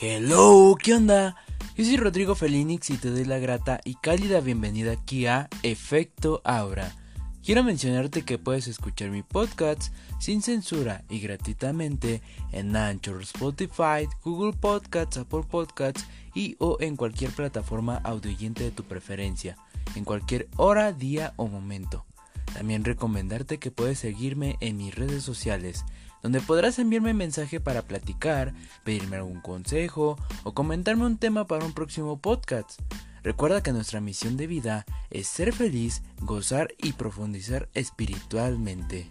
Hello, ¿qué onda? Yo soy Rodrigo Felinix y te doy la grata y cálida bienvenida aquí a Efecto Aura. Quiero mencionarte que puedes escuchar mi podcast sin censura y gratuitamente en Anchor, Spotify, Google Podcasts, Apple Podcasts y o en cualquier plataforma audioyente de tu preferencia, en cualquier hora, día o momento. También recomendarte que puedes seguirme en mis redes sociales, donde podrás enviarme mensaje para platicar, pedirme algún consejo o comentarme un tema para un próximo podcast. Recuerda que nuestra misión de vida es ser feliz, gozar y profundizar espiritualmente.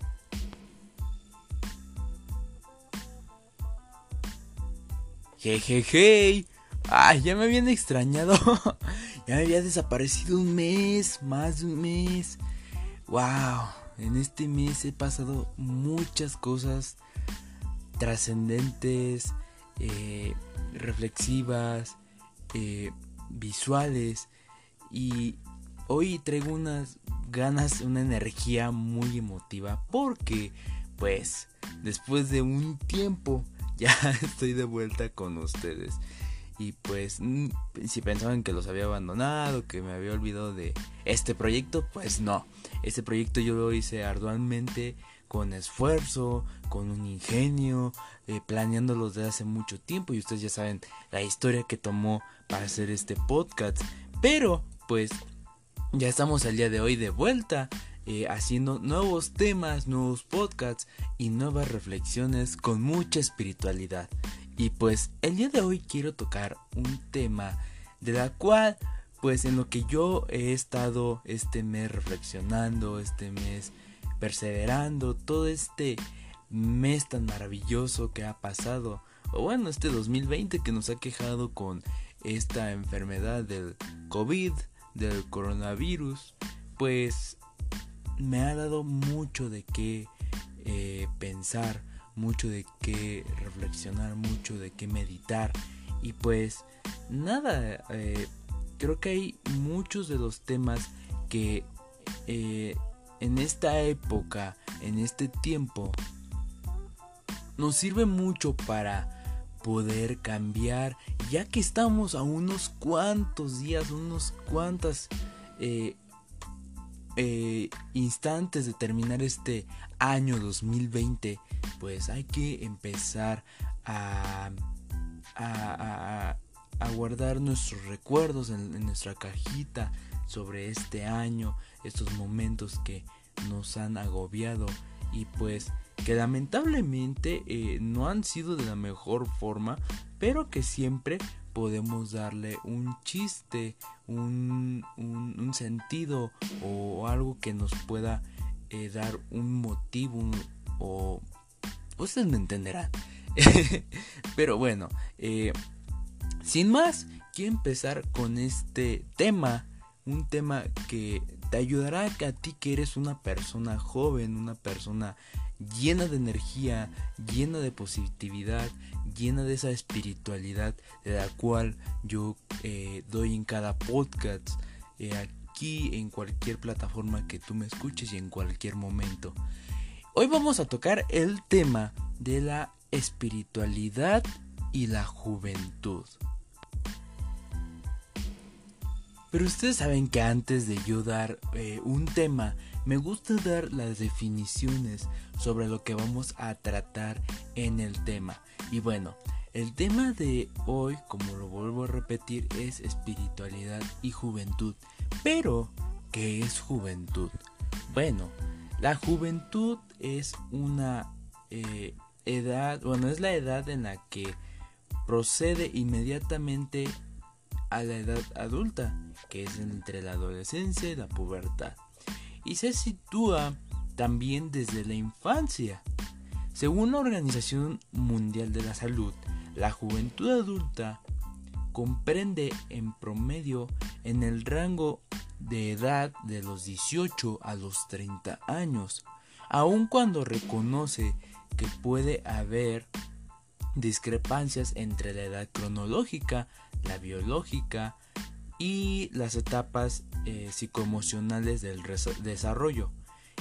Jejeje. Ay, ya me habían extrañado. ya me había desaparecido un mes, más de un mes. Wow, en este mes he pasado muchas cosas trascendentes, eh, reflexivas, eh, visuales y hoy traigo unas ganas, una energía muy emotiva porque pues después de un tiempo ya estoy de vuelta con ustedes. Y pues mm, si pensaban que los había abandonado, que me había olvidado de este proyecto, pues no. Este proyecto yo lo hice arduamente, con esfuerzo, con un ingenio, eh, planeándolo desde hace mucho tiempo. Y ustedes ya saben la historia que tomó para hacer este podcast. Pero pues ya estamos al día de hoy de vuelta. Eh, haciendo nuevos temas, nuevos podcasts y nuevas reflexiones con mucha espiritualidad. Y pues el día de hoy quiero tocar un tema de la cual pues en lo que yo he estado este mes reflexionando, este mes perseverando, todo este mes tan maravilloso que ha pasado, o bueno, este 2020 que nos ha quejado con esta enfermedad del COVID, del coronavirus, pues me ha dado mucho de qué eh, pensar, mucho de qué reflexionar, mucho de qué meditar. Y pues nada, eh, creo que hay muchos de los temas que eh, en esta época, en este tiempo, nos sirve mucho para poder cambiar, ya que estamos a unos cuantos días, unos cuantas eh, instantes de terminar este año 2020 pues hay que empezar a, a, guardar nuestros recuerdos en, nuestra cajita sobre este año, estos momentos que nos han agobiado y pues que lamentablemente eh, no han sido de la mejor forma, pero que siempre podemos darle un chiste, un, un, sentido o algo que nos pueda eh, dar un motivo o Ustedes me entenderán. Pero bueno, eh, sin más, quiero empezar con este tema. Un tema que te ayudará a ti que eres una persona joven, una persona llena de energía, llena de positividad, llena de esa espiritualidad de la cual yo eh, doy en cada podcast, eh, aquí en cualquier plataforma que tú me escuches y en cualquier momento. Hoy vamos a tocar el tema de la espiritualidad y la juventud. Pero ustedes saben que antes de yo dar eh, un tema, me gusta dar las definiciones sobre lo que vamos a tratar en el tema. Y bueno, el tema de hoy, como lo vuelvo a repetir, es espiritualidad y juventud. Pero, ¿qué es juventud? Bueno, la juventud es una eh, edad, bueno, es la edad en la que procede inmediatamente a la edad adulta, que es entre la adolescencia y la pubertad. Y se sitúa también desde la infancia. Según la Organización Mundial de la Salud, la juventud adulta comprende en promedio en el rango de edad de los 18 a los 30 años, aun cuando reconoce que puede haber discrepancias entre la edad cronológica, la biológica y las etapas eh, psicoemocionales del desarrollo,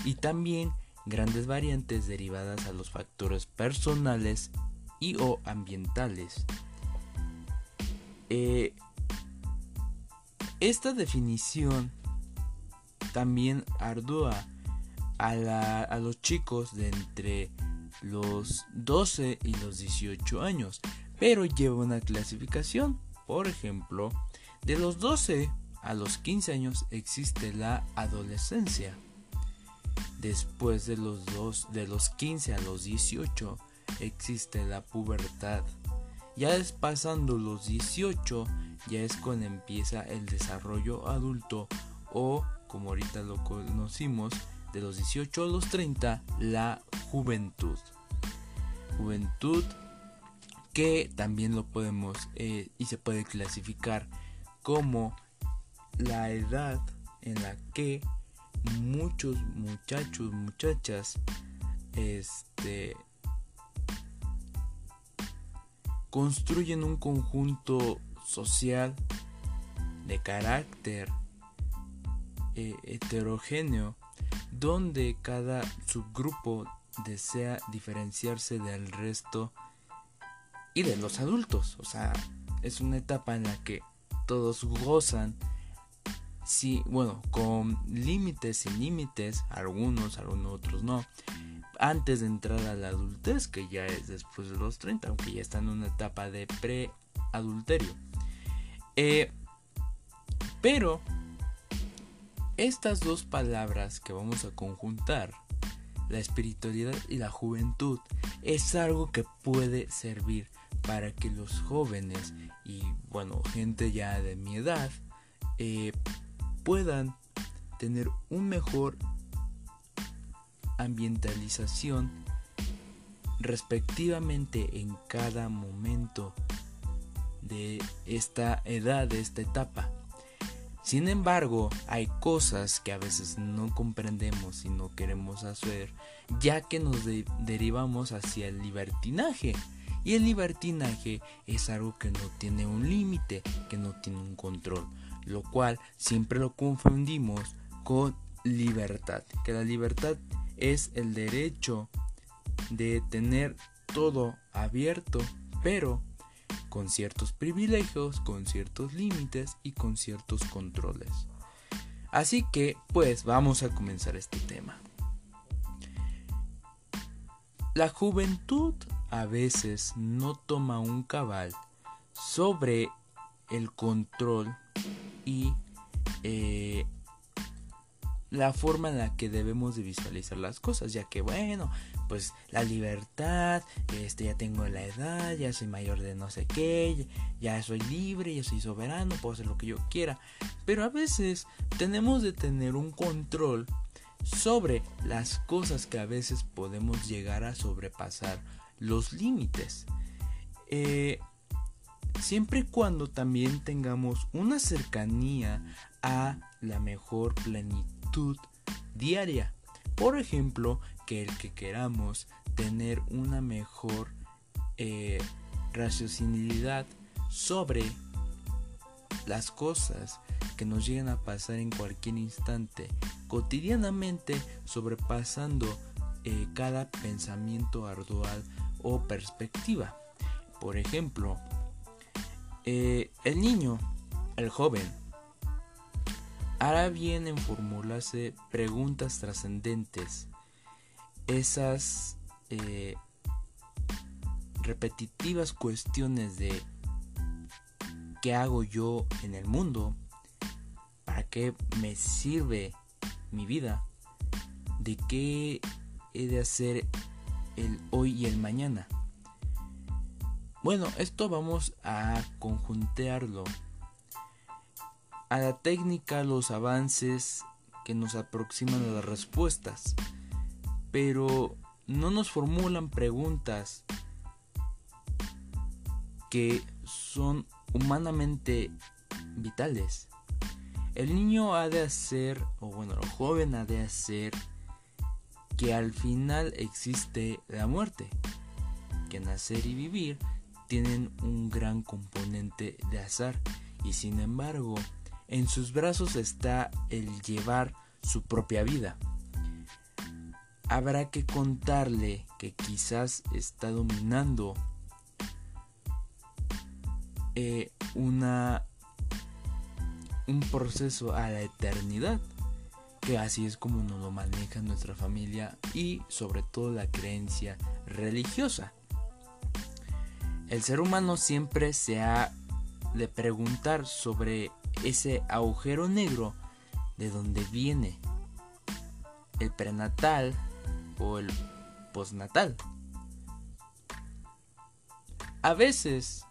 y también grandes variantes derivadas a los factores personales y o ambientales. Eh, esta definición también ardua a, los chicos de entre los 12 y los 18 años, pero lleva una clasificación. Por ejemplo, de los 12 a los 15 años existe la adolescencia. Después de los 15 a los 18 existe la pubertad. Ya es pasando los 18, ya es cuando empieza el desarrollo adulto o, como ahorita lo conocimos, de los 18 a los 30, la juventud. Juventud que también lo podemos eh, y se puede clasificar como la edad en la que muchos muchachos, muchachas, este, construyen un conjunto social de carácter eh, heterogéneo donde cada subgrupo desea diferenciarse del resto y de los adultos. O sea, es una etapa en la que todos gozan, sí, bueno, con límites, sin límites, algunos, algunos otros no antes de entrar a la adultez, que ya es después de los 30, aunque ya está en una etapa de pre-adulterio. Eh, pero estas dos palabras que vamos a conjuntar, la espiritualidad y la juventud, es algo que puede servir para que los jóvenes y bueno, gente ya de mi edad eh, puedan tener un mejor ambientalización respectivamente en cada momento de esta edad, de esta etapa. Sin embargo, hay cosas que a veces no comprendemos y no queremos hacer, ya que nos derivamos hacia el libertinaje. Y el libertinaje es algo que no tiene un límite, que no tiene un control, lo cual siempre lo confundimos con libertad, que la libertad es el derecho de tener todo abierto, pero con ciertos privilegios, con ciertos límites y con ciertos controles. Así que, pues vamos a comenzar este tema. La juventud a veces no toma un cabal sobre el control y eh, la forma en la que debemos de visualizar las cosas, ya que bueno, pues la libertad, este ya tengo la edad, ya soy mayor de no sé qué, ya soy libre, ya soy soberano, puedo hacer lo que yo quiera, pero a veces tenemos de tener un control sobre las cosas que a veces podemos llegar a sobrepasar los límites. Eh, siempre y cuando también tengamos una cercanía a la mejor plenitud diaria. Por ejemplo, que el que queramos tener una mejor eh, raciocinabilidad sobre las cosas que nos llegan a pasar en cualquier instante, cotidianamente sobrepasando eh, cada pensamiento ardual o perspectiva. Por ejemplo, eh, el niño, el joven, hará bien en formularse preguntas trascendentes. Esas eh, repetitivas cuestiones de qué hago yo en el mundo, para qué me sirve mi vida, de qué he de hacer el hoy y el mañana. Bueno, esto vamos a conjuntearlo a la técnica, los avances que nos aproximan a las respuestas, pero no nos formulan preguntas que son humanamente vitales. El niño ha de hacer, o bueno, el joven ha de hacer que al final existe la muerte, que nacer y vivir tienen un gran componente de azar y sin embargo en sus brazos está el llevar su propia vida. Habrá que contarle que quizás está dominando eh, una un proceso a la eternidad que así es como nos lo maneja nuestra familia y sobre todo la creencia religiosa. El ser humano siempre se ha de preguntar sobre ese agujero negro de dónde viene el prenatal o el postnatal. A veces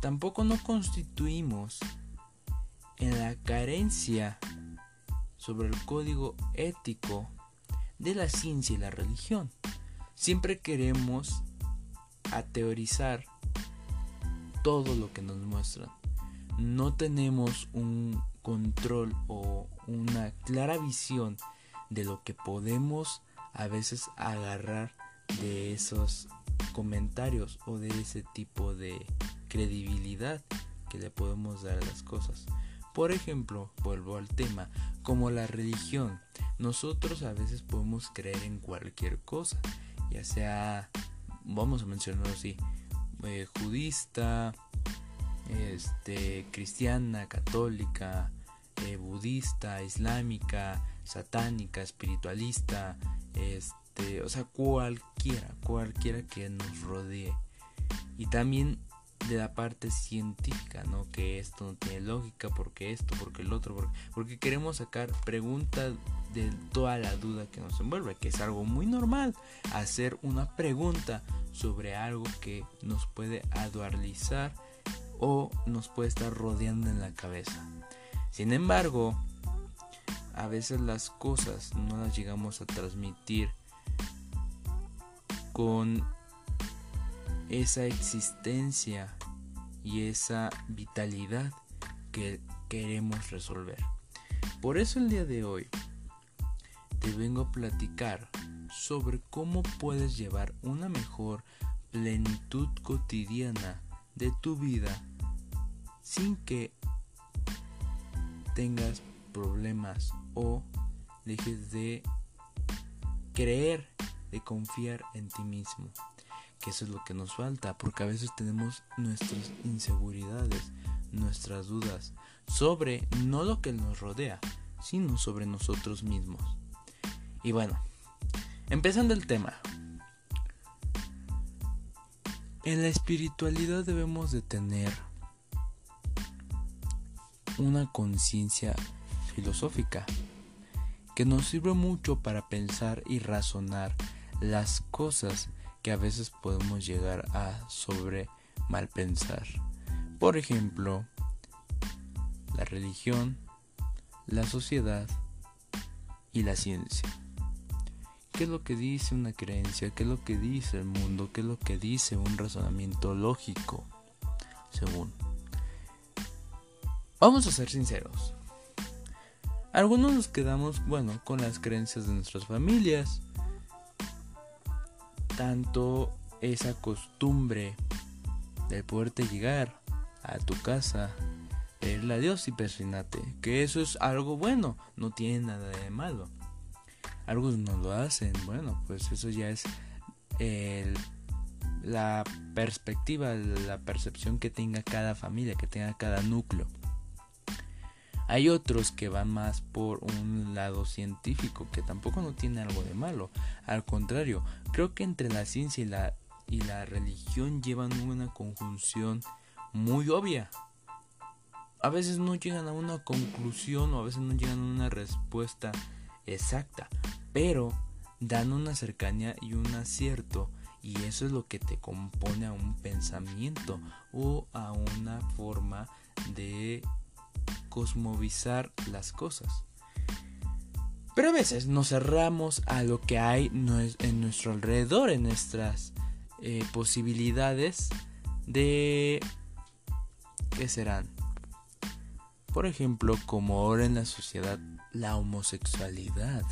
tampoco no constituimos en la carencia sobre el código ético de la ciencia y la religión. Siempre queremos ateorizar todo lo que nos muestran. No tenemos un control o una clara visión de lo que podemos a veces agarrar de esos comentarios o de ese tipo de credibilidad que le podemos dar a las cosas. Por ejemplo, vuelvo al tema, como la religión. Nosotros a veces podemos creer en cualquier cosa, ya sea, vamos a mencionarlo así, eh, judista, este, cristiana, católica, eh, budista, islámica, satánica, espiritualista, este, o sea, cualquiera, cualquiera que nos rodee. Y también de la parte científica, ¿no? Que esto no tiene lógica, porque esto, porque el otro, porque, porque queremos sacar preguntas de toda la duda que nos envuelve, que es algo muy normal, hacer una pregunta sobre algo que nos puede adualizar o nos puede estar rodeando en la cabeza. Sin embargo, a veces las cosas no las llegamos a transmitir con esa existencia y esa vitalidad que queremos resolver. Por eso el día de hoy te vengo a platicar sobre cómo puedes llevar una mejor plenitud cotidiana de tu vida sin que tengas problemas o dejes de creer, de confiar en ti mismo que eso es lo que nos falta, porque a veces tenemos nuestras inseguridades, nuestras dudas sobre no lo que nos rodea, sino sobre nosotros mismos. Y bueno, empezando el tema. En la espiritualidad debemos de tener una conciencia filosófica que nos sirve mucho para pensar y razonar las cosas que a veces podemos llegar a sobre mal pensar. Por ejemplo, la religión, la sociedad y la ciencia. ¿Qué es lo que dice una creencia? ¿Qué es lo que dice el mundo? ¿Qué es lo que dice un razonamiento lógico? Según. Vamos a ser sinceros. Algunos nos quedamos, bueno, con las creencias de nuestras familias, tanto esa costumbre de poderte llegar a tu casa, pedirle a Dios y persinate, que eso es algo bueno, no tiene nada de malo. Algunos no lo hacen, bueno, pues eso ya es la perspectiva, la percepción que tenga cada familia, que tenga cada núcleo. Hay otros que van más por un lado científico, que tampoco no tiene algo de malo. Al contrario, creo que entre la ciencia y la, religión llevan una conjunción muy obvia. A veces no llegan a una conclusión o a veces no llegan a una respuesta exacta, pero dan una cercanía y un acierto y eso es lo que te compone a un pensamiento o a una forma de cosmovizar las cosas. Pero a veces nos cerramos a lo que hay en nuestro alrededor, en nuestras eh, posibilidades de... ¿Qué serán? Por ejemplo, como ahora en la sociedad, la homosexualidad.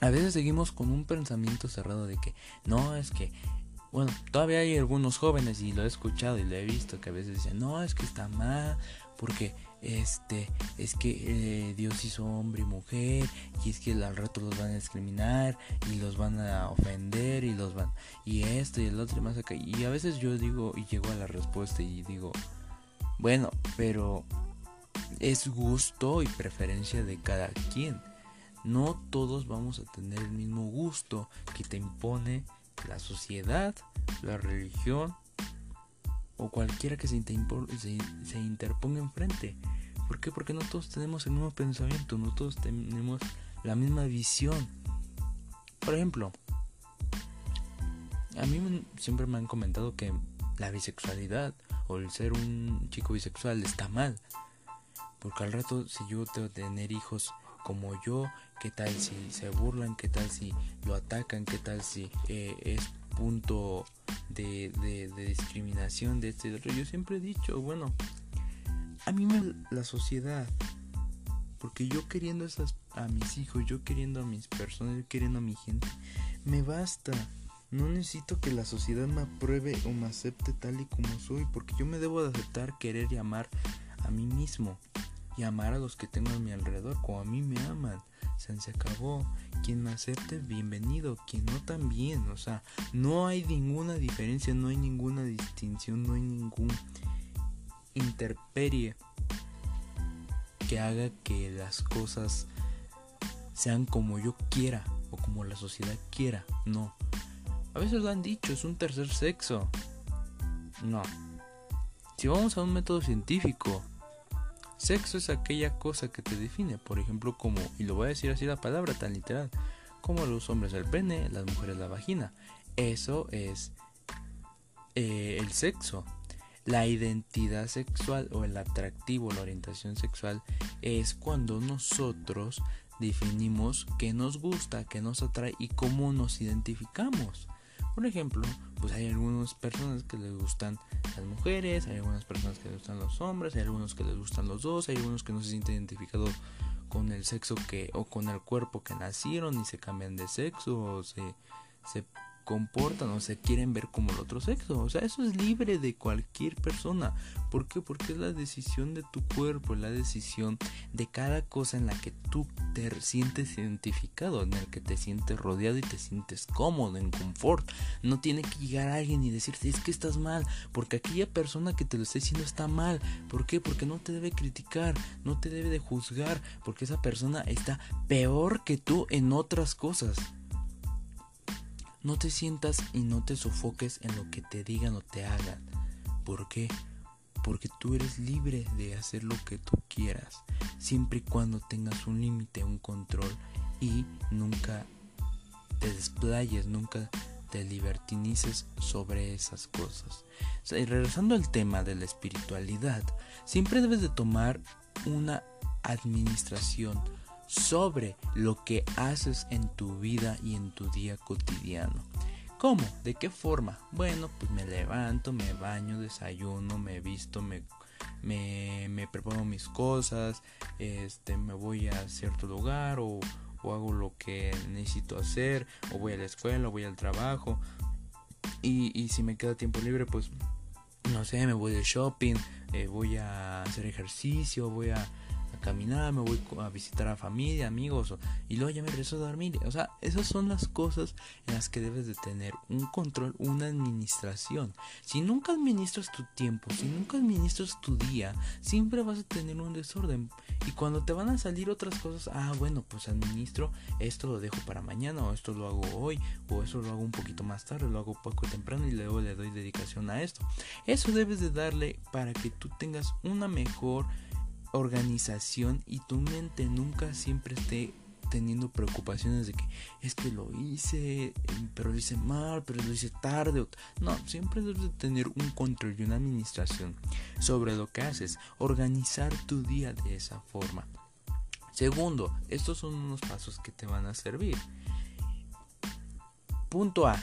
A veces seguimos con un pensamiento cerrado de que no, es que bueno, todavía hay algunos jóvenes y lo he escuchado y lo he visto que a veces dicen, no, es que está mal, porque este, es que eh, Dios hizo hombre y mujer y es que al rato los van a discriminar y los van a ofender y los van y esto y el otro y más acá. Y a veces yo digo y llego a la respuesta y digo bueno pero es gusto y preferencia de cada quien. No todos vamos a tener el mismo gusto que te impone la sociedad la religión o cualquiera que se, se, se interponga enfrente. ¿Por qué? Porque no todos tenemos el mismo pensamiento, no todos tenemos la misma visión. Por ejemplo, a mí siempre me han comentado que la bisexualidad o el ser un chico bisexual está mal. Porque al rato si yo tengo tener hijos como yo, qué tal si se burlan, qué tal si lo atacan, qué tal si eh, es punto de, discriminación de este otro. Yo siempre he dicho, bueno, a mí me la sociedad, porque yo queriendo a mis hijos, yo queriendo a mis personas, yo queriendo a mi gente, me basta. No necesito que la sociedad me apruebe o me acepte tal y como soy, porque yo me debo de aceptar, querer y amar a mí mismo y amar a los que tengo a mi alrededor como a mí me aman se acabó. Quien me acepte, bienvenido. Quien no, también. O sea, no hay ninguna diferencia, no hay ninguna distinción, no hay ningún interperie que haga que las cosas sean como yo quiera o como la sociedad quiera. No. A veces lo han dicho, es un tercer sexo. No. Si vamos a un método científico, Sexo es aquella cosa que te define, por ejemplo, como, y lo voy a decir así la palabra tan literal, como los hombres el pene, las mujeres la vagina. Eso es eh, el sexo. La identidad sexual o el atractivo, la orientación sexual es cuando nosotros definimos qué nos gusta, qué nos atrae y cómo nos identificamos. Por ejemplo, pues hay algunas personas que les gustan las mujeres, hay algunas personas que les gustan los hombres, hay algunos que les gustan los dos, hay algunos que no se sienten identificados con el sexo que o con el cuerpo que nacieron y se cambian de sexo o se, se comportan o se quieren ver como el otro sexo. O sea, eso es libre de cualquier persona. ¿Por qué? Porque es la decisión de tu cuerpo, es la decisión de cada cosa en la que tú te sientes identificado, en el que te sientes rodeado y te sientes cómodo, en confort. No tiene que llegar alguien y decirte es que estás mal, porque aquella persona que te lo está diciendo está mal. ¿Por qué? Porque no te debe criticar, no te debe de juzgar, porque esa persona está peor que tú en otras cosas. No te sientas y no te sofoques en lo que te digan o te hagan. ¿Por qué? Porque tú eres libre de hacer lo que tú quieras, siempre y cuando tengas un límite, un control y nunca te desplayes, nunca te libertinices sobre esas cosas. y regresando al tema de la espiritualidad, siempre debes de tomar una administración sobre lo que haces en tu vida y en tu día cotidiano. ¿Cómo? ¿De qué forma? Bueno, pues me levanto, me baño, desayuno, me visto, me, me, preparo mis cosas, este, me voy a cierto lugar o, hago lo que necesito hacer, o voy a la escuela, o voy al trabajo. Y, y si me queda tiempo libre, pues no sé, me voy de shopping, eh, voy a hacer ejercicio, voy a caminar, me voy a visitar a familia, amigos, y luego ya me regreso a dormir. O sea, esas son las cosas en las que debes de tener un control, una administración. Si nunca administras tu tiempo, si nunca administras tu día, siempre vas a tener un desorden. Y cuando te van a salir otras cosas, ah, bueno, pues administro, esto lo dejo para mañana, o esto lo hago hoy, o eso lo hago un poquito más tarde, lo hago poco temprano y luego le doy dedicación a esto. Eso debes de darle para que tú tengas una mejor organización y tu mente nunca siempre esté teniendo preocupaciones de que es que lo hice, pero lo hice mal, pero lo hice tarde. No, siempre debes de tener un control y una administración sobre lo que haces, organizar tu día de esa forma. Segundo, estos son unos pasos que te van a servir. Punto A.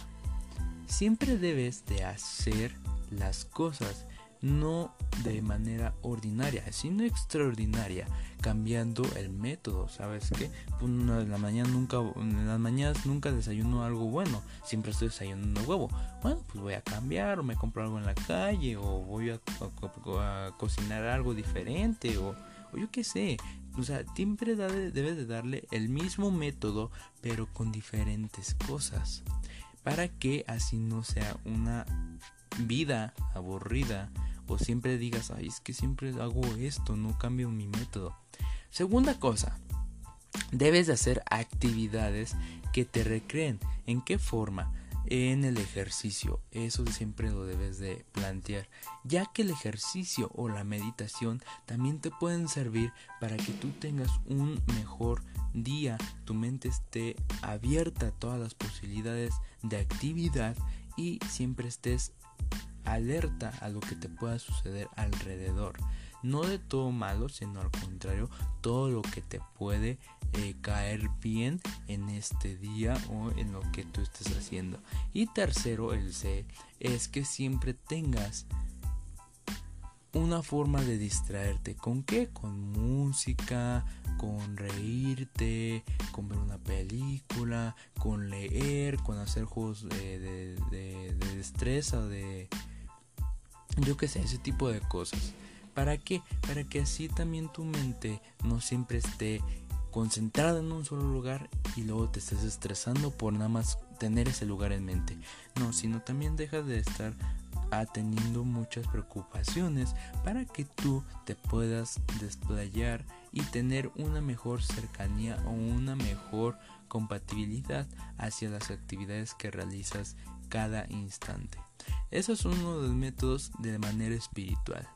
Siempre debes de hacer las cosas no de manera ordinaria, sino extraordinaria, cambiando el método, ¿sabes qué? Pues, en la mañana nunca en las mañanas nunca desayuno algo bueno, siempre estoy desayunando huevo. Bueno, pues voy a cambiar o me compro algo en la calle o voy a, cocinar algo diferente o, yo qué sé. O sea, siempre debes de darle el mismo método, pero con diferentes cosas. Para que así no sea una vida aburrida o siempre digas, ay, es que siempre hago esto, no cambio mi método. Segunda cosa, debes de hacer actividades que te recreen. ¿En qué forma? En el ejercicio, eso siempre lo debes de plantear, ya que el ejercicio o la meditación también te pueden servir para que tú tengas un mejor día, tu mente esté abierta a todas las posibilidades de actividad y siempre estés alerta a lo que te pueda suceder alrededor. No de todo malo, sino al contrario, todo lo que te puede eh, caer bien en este día o en lo que tú estés haciendo. Y tercero, el C, es que siempre tengas una forma de distraerte. ¿Con qué? Con música, con reírte, con ver una película, con leer, con hacer juegos de, de destreza, de yo qué sé, ese tipo de cosas. ¿Para qué? Para que así también tu mente no siempre esté concentrada en un solo lugar y luego te estés estresando por nada más tener ese lugar en mente. No, sino también dejas de estar teniendo muchas preocupaciones para que tú te puedas desplayar y tener una mejor cercanía o una mejor compatibilidad hacia las actividades que realizas cada instante. Eso es uno de los métodos de manera espiritual.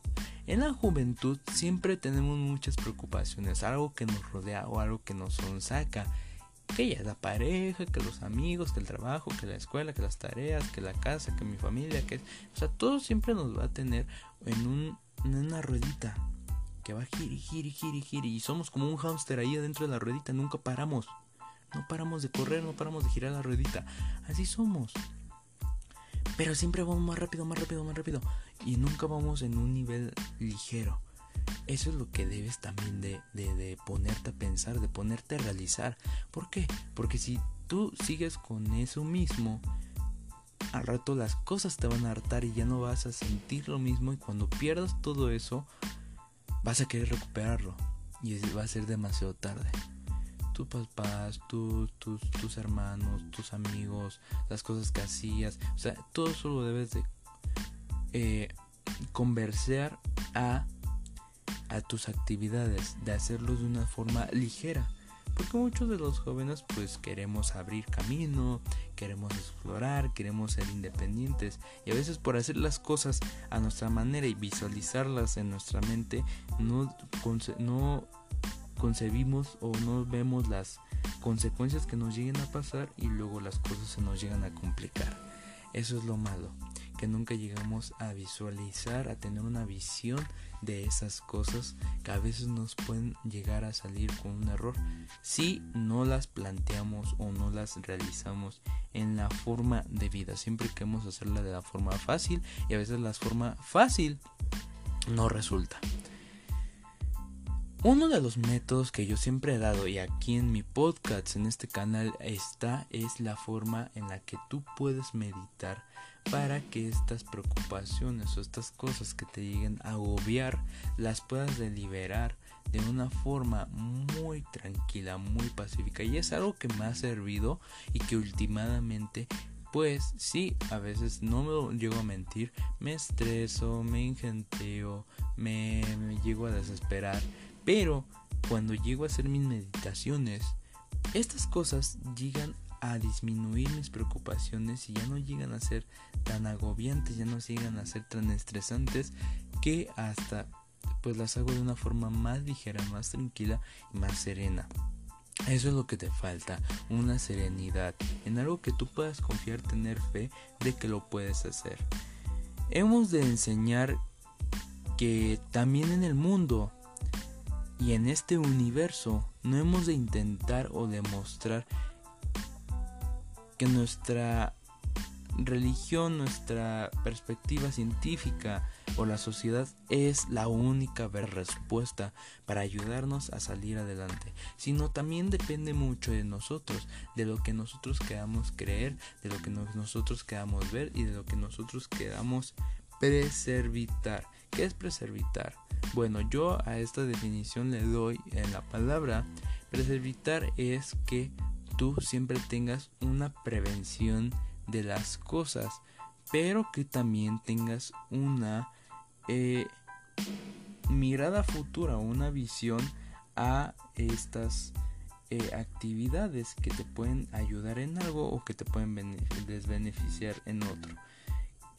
En la juventud siempre tenemos muchas preocupaciones, algo que nos rodea o algo que nos sonsaca. Que ya la pareja, que los amigos, que el trabajo, que la escuela, que las tareas, que la casa, que mi familia, que... O sea, todo siempre nos va a tener en, un, en una ruedita que va giri, giri, giri, giri. Y somos como un hámster ahí adentro de la ruedita, nunca paramos. No paramos de correr, no paramos de girar la ruedita. Así somos. Pero siempre vamos más rápido, más rápido, más rápido. Y nunca vamos en un nivel ligero. Eso es lo que debes también de, de, ponerte a pensar, de ponerte a realizar. ¿Por qué? Porque si tú sigues con eso mismo, al rato las cosas te van a hartar y ya no vas a sentir lo mismo y cuando pierdas todo eso, vas a querer recuperarlo y va a ser demasiado tarde tus papás, tus, tus hermanos, tus amigos, las cosas que hacías. O sea, todo eso lo debes de eh, conversar a, a tus actividades, de hacerlo de una forma ligera. Porque muchos de los jóvenes pues queremos abrir camino, queremos explorar, queremos ser independientes y a veces por hacer las cosas a nuestra manera y visualizarlas en nuestra mente no, no concebimos o no vemos las consecuencias que nos lleguen a pasar y luego las cosas se nos llegan a complicar. Eso es lo malo, que nunca llegamos a visualizar, a tener una visión de esas cosas que a veces nos pueden llegar a salir con un error si no las planteamos o no las realizamos en la forma de vida. Siempre queremos hacerla de la forma fácil y a veces la forma fácil no resulta. Uno de los métodos que yo siempre he dado y aquí en mi podcast, en este canal está, es la forma en la que tú puedes meditar para que estas preocupaciones o estas cosas que te lleguen a agobiar las puedas deliberar de una forma muy tranquila, muy pacífica. Y es algo que me ha servido y que últimamente pues sí, a veces no me llego a mentir, me estreso, me ingenteo, me, me llego a desesperar pero cuando llego a hacer mis meditaciones, estas cosas llegan a disminuir mis preocupaciones y ya no llegan a ser tan agobiantes, ya no llegan a ser tan estresantes que hasta pues las hago de una forma más ligera, más tranquila y más serena. Eso es lo que te falta, una serenidad, en algo que tú puedas confiar, tener fe de que lo puedes hacer. Hemos de enseñar que también en el mundo y en este universo no hemos de intentar o demostrar que nuestra religión, nuestra perspectiva científica o la sociedad es la única respuesta para ayudarnos a salir adelante, sino también depende mucho de nosotros, de lo que nosotros queramos creer, de lo que nosotros queramos ver y de lo que nosotros queramos preservitar. ¿Qué es preservitar? Bueno, yo a esta definición le doy en la palabra preservitar es que tú siempre tengas una prevención de las cosas, pero que también tengas una eh, mirada futura, una visión a estas eh, actividades que te pueden ayudar en algo o que te pueden desbeneficiar en otro.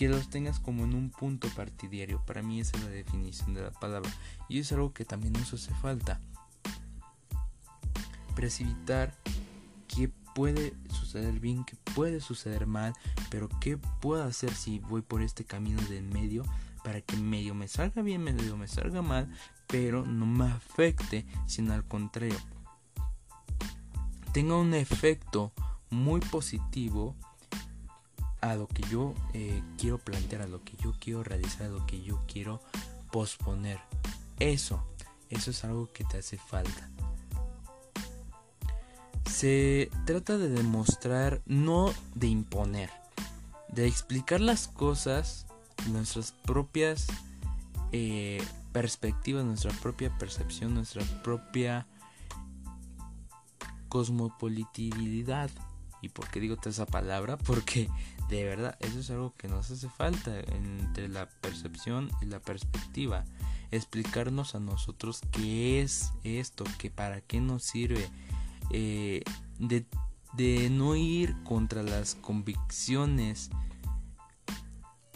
Que los tengas como en un punto partidario. Para mí esa es la definición de la palabra. Y es algo que también nos hace falta. Precipitar que puede suceder bien, que puede suceder mal, pero qué puedo hacer si voy por este camino del medio para que medio me salga bien, medio me salga mal, pero no me afecte, sino al contrario, tenga un efecto muy positivo a lo que yo eh, quiero plantear, a lo que yo quiero realizar, a lo que yo quiero posponer. Eso, eso es algo que te hace falta. Se trata de demostrar, no de imponer, de explicar las cosas, nuestras propias eh, perspectivas, nuestra propia percepción, nuestra propia cosmopolitividad. ¿Y por qué digo esa palabra? Porque de verdad eso es algo que nos hace falta entre la percepción y la perspectiva. Explicarnos a nosotros qué es esto, que para qué nos sirve, eh, de, no ir contra las convicciones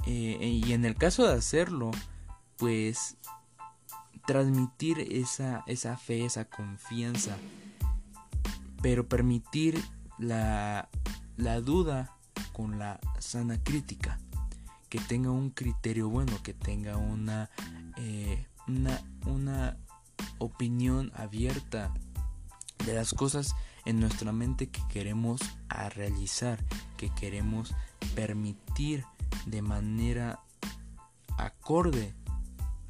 eh, y en el caso de hacerlo pues transmitir esa, esa fe, esa confianza pero permitir la, la duda con la sana crítica que tenga un criterio bueno que tenga una, eh, una, opinión abierta de las cosas en nuestra mente que queremos realizar, que queremos permitir de manera acorde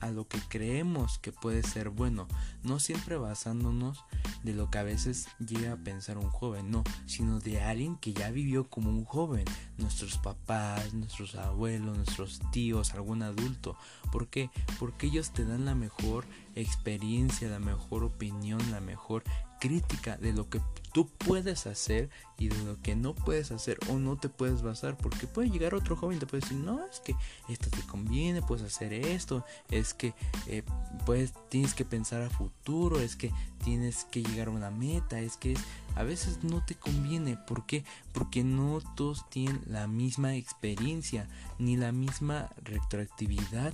a lo que creemos que puede ser bueno, no siempre basándonos de lo que a veces llega a pensar un joven, no, sino de alguien que ya vivió como un joven, nuestros papás, nuestros abuelos, nuestros tíos, algún adulto. ¿Por qué? Porque ellos te dan la mejor experiencia, la mejor opinión, la mejor crítica de lo que tú puedes hacer y de lo que no puedes hacer o no te puedes basar porque puede llegar otro joven y te puede decir no es que esto te conviene puedes hacer esto es que pues tienes que pensar a futuro es que tienes que llegar a una meta es que a veces no te conviene ¿por qué? porque no todos tienen la misma experiencia ni la misma retroactividad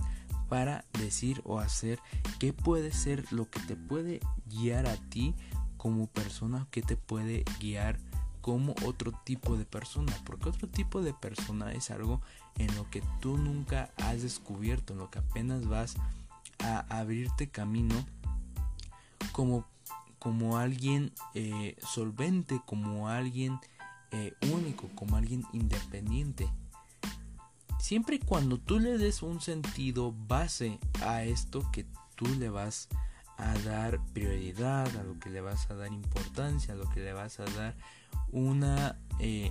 para decir o hacer qué puede ser lo que te puede guiar a ti como persona que te puede guiar como otro tipo de persona, porque otro tipo de persona es algo en lo que tú nunca has descubierto, en lo que apenas vas a abrirte camino como, como alguien eh, solvente, como alguien eh, único, como alguien independiente. Siempre y cuando tú le des un sentido base a esto que tú le vas a a dar prioridad, a lo que le vas a dar importancia, a lo que le vas a dar una eh,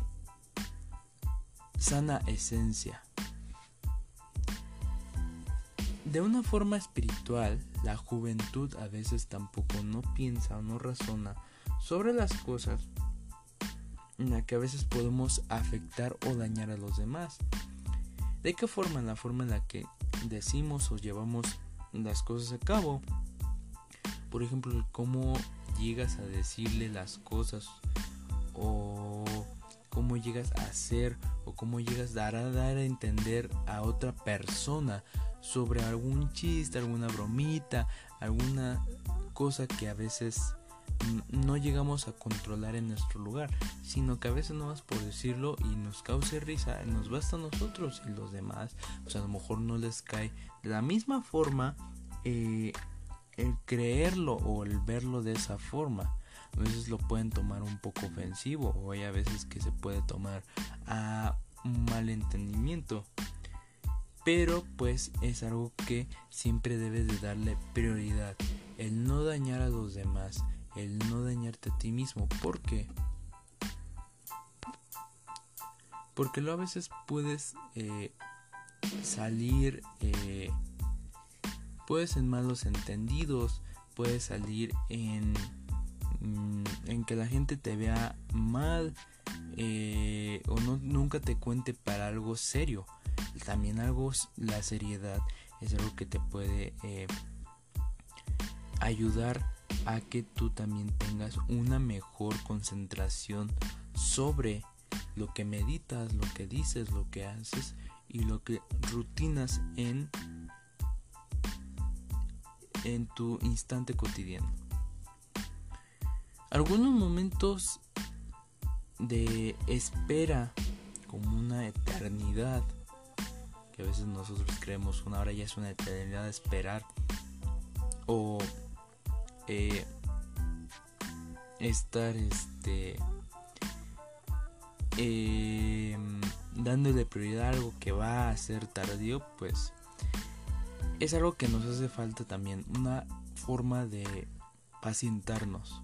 sana esencia. De una forma espiritual, la juventud a veces tampoco no piensa o no razona sobre las cosas en la que a veces podemos afectar o dañar a los demás. ¿De qué forma? La forma en la que decimos o llevamos las cosas a cabo por ejemplo, cómo llegas a decirle las cosas o cómo llegas a hacer o cómo llegas a dar a, dar a entender a otra persona sobre algún chiste, alguna bromita, alguna cosa que a veces no llegamos a controlar en nuestro lugar, sino que a veces no vas por decirlo y nos cause risa, nos basta a nosotros y los demás, pues a lo mejor no les cae de la misma forma eh, el creerlo o el verlo de esa forma. A veces lo pueden tomar un poco ofensivo o hay a veces que se puede tomar a mal entendimiento. Pero pues es algo que siempre debes de darle prioridad. El no dañar a los demás. El no dañarte a ti mismo. ¿Por qué? Porque luego a veces puedes eh, salir, eh, puedes en malos entendidos, puedes salir en, mm, en que la gente te vea mal eh, o no, nunca te cuente para algo serio. También algo, la seriedad es algo que te puede ayudar a que tú también tengas una mejor concentración sobre lo que meditas, lo que dices, lo que haces y lo que rutinas en en tu instante cotidiano. Algunos momentos de espera como una eternidad, que a veces nosotros creemos una hora ya es una eternidad de esperar, o eh, estar este eh, dándole prioridad a algo que va a ser tardío, pues es algo que nos hace falta también, una forma de pacientarnos.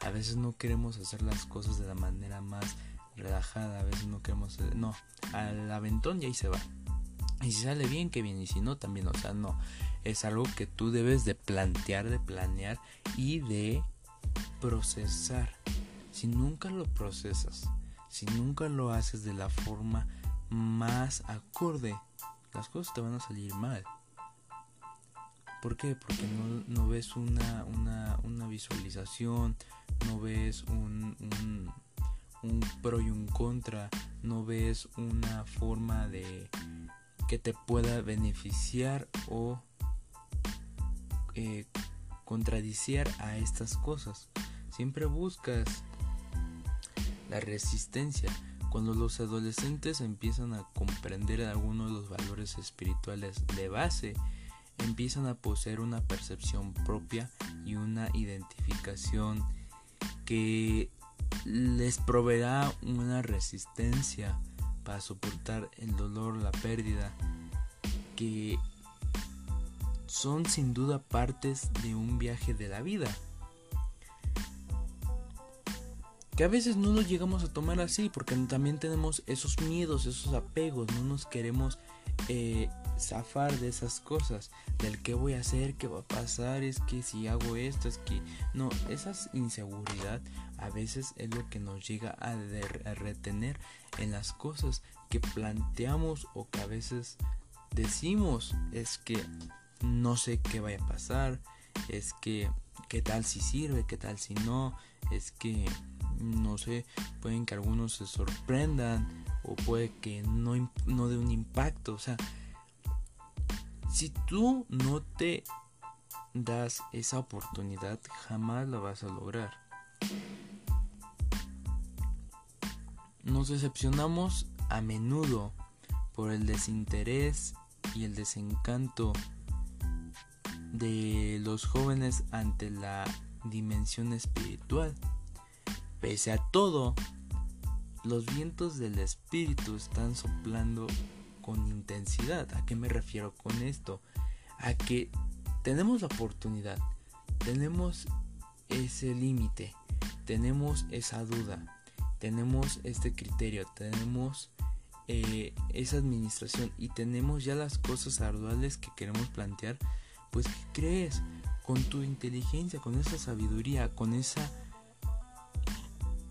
A veces no queremos hacer las cosas de la manera más relajada, a veces no queremos, no, al aventón y ahí se va. Y si sale bien, que bien, y si no, también, o sea, no, es algo que tú debes de plantear, de planear y de procesar. Si nunca lo procesas, si nunca lo haces de la forma más acorde, las cosas te van a salir mal. ¿Por qué? Porque no, ves una, una, visualización, no ves un, un, pro y un contra, no ves una forma de que te pueda beneficiar o eh, contradiciar a estas cosas. Siempre buscas la resistencia. Cuando los adolescentes empiezan a comprender algunos de los valores espirituales de base, empiezan a poseer una percepción propia y una identificación que les proveerá una resistencia para soportar el dolor, la pérdida, que son sin duda partes de un viaje de la vida. Que a veces no lo llegamos a tomar así porque también tenemos esos miedos, esos apegos, no nos queremos eh, zafar de esas cosas, del qué voy a hacer, qué va a pasar, es que si hago esto, es que no, esa inseguridad a veces es lo que nos llega a, a retener en las cosas que planteamos o que a veces decimos, es que no sé qué vaya a pasar, es que qué tal si sirve, qué tal si no, es que no sé, pueden que algunos se sorprendan o puede que no, no dé un impacto. O sea, si tú no te das esa oportunidad, jamás la vas a lograr. Nos decepcionamos a menudo por el desinterés y el desencanto de los jóvenes ante la dimensión espiritual. Pese a todo, los vientos del espíritu están soplando con intensidad. ¿A qué me refiero con esto? A que tenemos la oportunidad, tenemos ese límite, tenemos esa duda, tenemos este criterio, tenemos eh, esa administración y tenemos ya las cosas arduales que queremos plantear, pues ¿qué crees? Con tu inteligencia, con esa sabiduría, con esa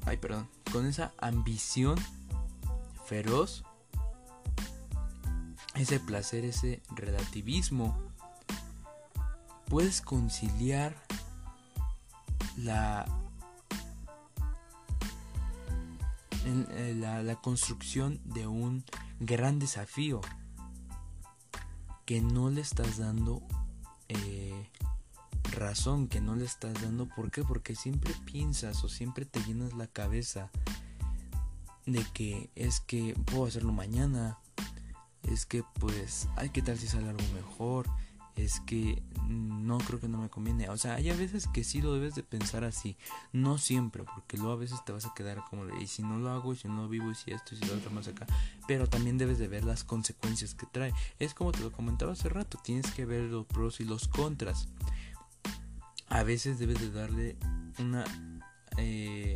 ay perdón, con esa ambición feroz, ese placer, ese relativismo, puedes conciliar la, eh, la, la construcción de un gran desafío que no le estás dando eh, razón que no le estás dando. ¿Por qué? Porque siempre piensas o siempre te llenas la cabeza de que es que puedo hacerlo mañana. Es que pues, hay que tal si sale algo mejor. es que no creo que no me conviene. O sea, hay a veces que sí lo debes de pensar así, no siempre, porque luego a veces te vas a quedar como, y si no lo hago, y si no vivo, y si esto, y si lo otro más acá. Pero también debes de ver las consecuencias que trae. Es como te lo comentaba hace rato, tienes que ver los pros y los contras. A veces debes de darle una... Eh,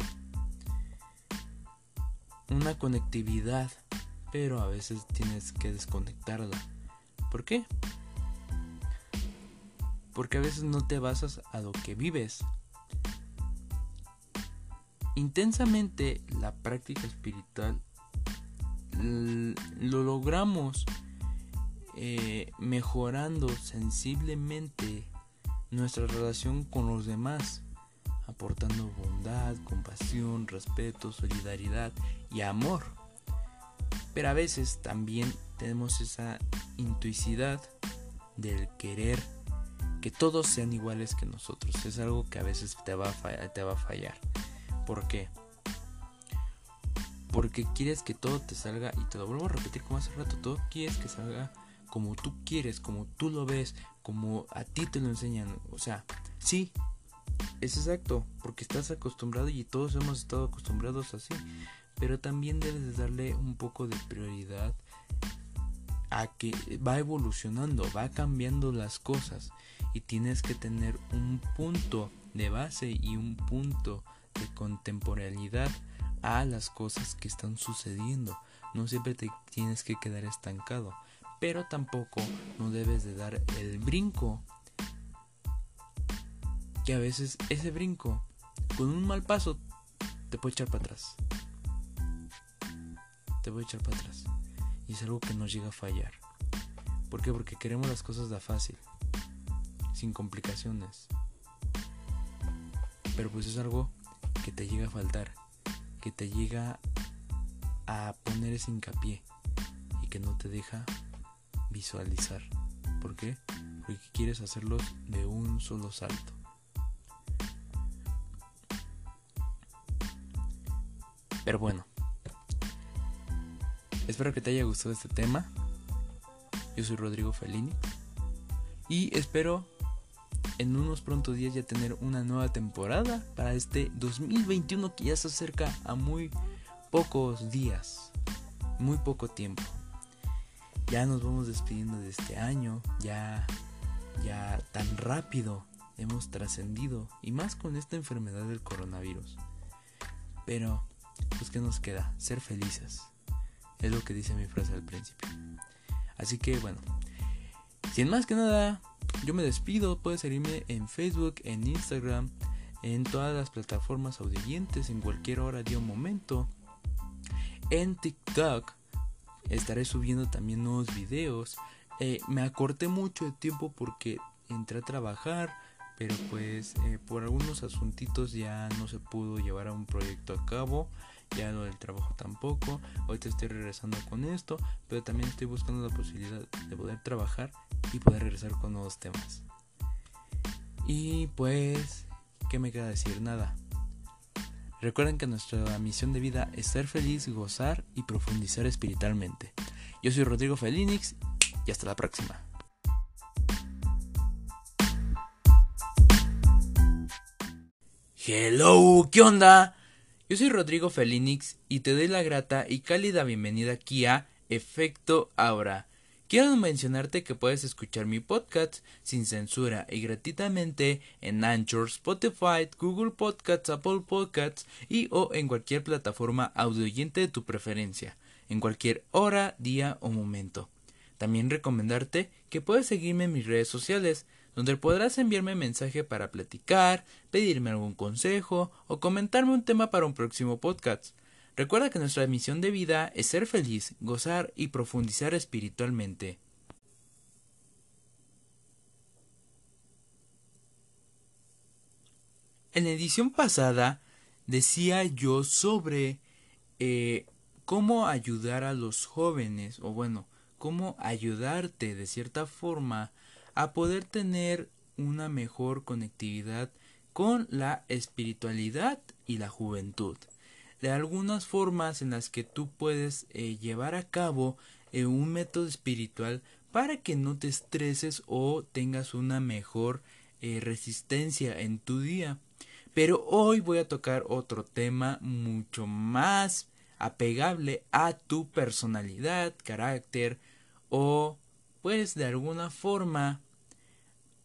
una conectividad, pero a veces tienes que desconectarla. ¿Por qué? porque a veces no te basas a lo que vives. Intensamente la práctica espiritual lo logramos eh, mejorando sensiblemente nuestra relación con los demás, aportando bondad, compasión, respeto, solidaridad y amor. Pero a veces también tenemos esa intuicidad del querer que todos sean iguales que nosotros. Es algo que a veces te va a fallar. Te va a fallar. ¿Por qué? Porque quieres que todo te salga, y te lo vuelvo a repetir como hace rato, todo quieres que salga como tú quieres, como tú lo ves, como a ti te lo enseñan. O sea, sí, es exacto, porque estás acostumbrado y todos hemos estado acostumbrados así. Pero también debes de darle un poco de prioridad a que va evolucionando, va cambiando las cosas y tienes que tener un punto de base y un punto de contemporaneidad a las cosas que están sucediendo. No siempre te tienes que quedar estancado, pero tampoco no debes de dar el brinco. Que a veces ese brinco, con un mal paso, te puede echar para atrás. Te puede echar para atrás. Y es algo que nos llega a fallar. ¿Por qué? Porque queremos las cosas de fácil sin complicaciones. Pero pues es algo que te llega a faltar, que te llega a poner ese hincapié y que no te deja visualizar. ¿Por qué? Porque quieres hacerlos de un solo salto. Pero bueno, espero que te haya gustado este tema. Yo soy Rodrigo Fellini y espero en unos prontos días ya tener una nueva temporada para este 2021 que ya se acerca a muy pocos días, muy poco tiempo. Ya nos vamos despidiendo de este año, ya ya tan rápido hemos trascendido y más con esta enfermedad del coronavirus. Pero pues qué nos queda, ser felices. Es lo que dice mi frase al principio. Así que bueno, sin más que nada, yo me despido, puedes seguirme en Facebook, en Instagram, en todas las plataformas audientes, en cualquier hora, día o momento. En TikTok estaré subiendo también nuevos videos. Eh, me acorté mucho de tiempo porque entré a trabajar, pero pues eh, por algunos asuntitos ya no se pudo llevar a un proyecto a cabo ya lo del trabajo tampoco. Ahorita estoy regresando con esto, pero también estoy buscando la posibilidad de poder trabajar y poder regresar con nuevos temas. Y pues, ¿qué me queda decir? Nada. Recuerden que nuestra misión de vida es ser feliz, gozar y profundizar espiritualmente. Yo soy Rodrigo Felinix y hasta la próxima. Hello, ¿qué onda? Yo soy Rodrigo Felinix y te doy la grata y cálida bienvenida aquí a Efecto Aura. Quiero mencionarte que puedes escuchar mi podcast sin censura y gratuitamente en Anchor, Spotify, Google Podcasts, Apple Podcasts y o en cualquier plataforma audioyente de tu preferencia, en cualquier hora, día o momento. También recomendarte que puedes seguirme en mis redes sociales, donde podrás enviarme mensaje para platicar, pedirme algún consejo o comentarme un tema para un próximo podcast. Recuerda que nuestra misión de vida es ser feliz, gozar y profundizar espiritualmente. En la edición pasada decía yo sobre eh, cómo ayudar a los jóvenes, o bueno, cómo ayudarte de cierta forma a poder tener una mejor conectividad con la espiritualidad y la juventud. De algunas formas en las que tú puedes eh, llevar a cabo eh, un método espiritual para que no te estreses o tengas una mejor eh, resistencia en tu día. Pero hoy voy a tocar otro tema mucho más apegable a tu personalidad, carácter o pues de alguna forma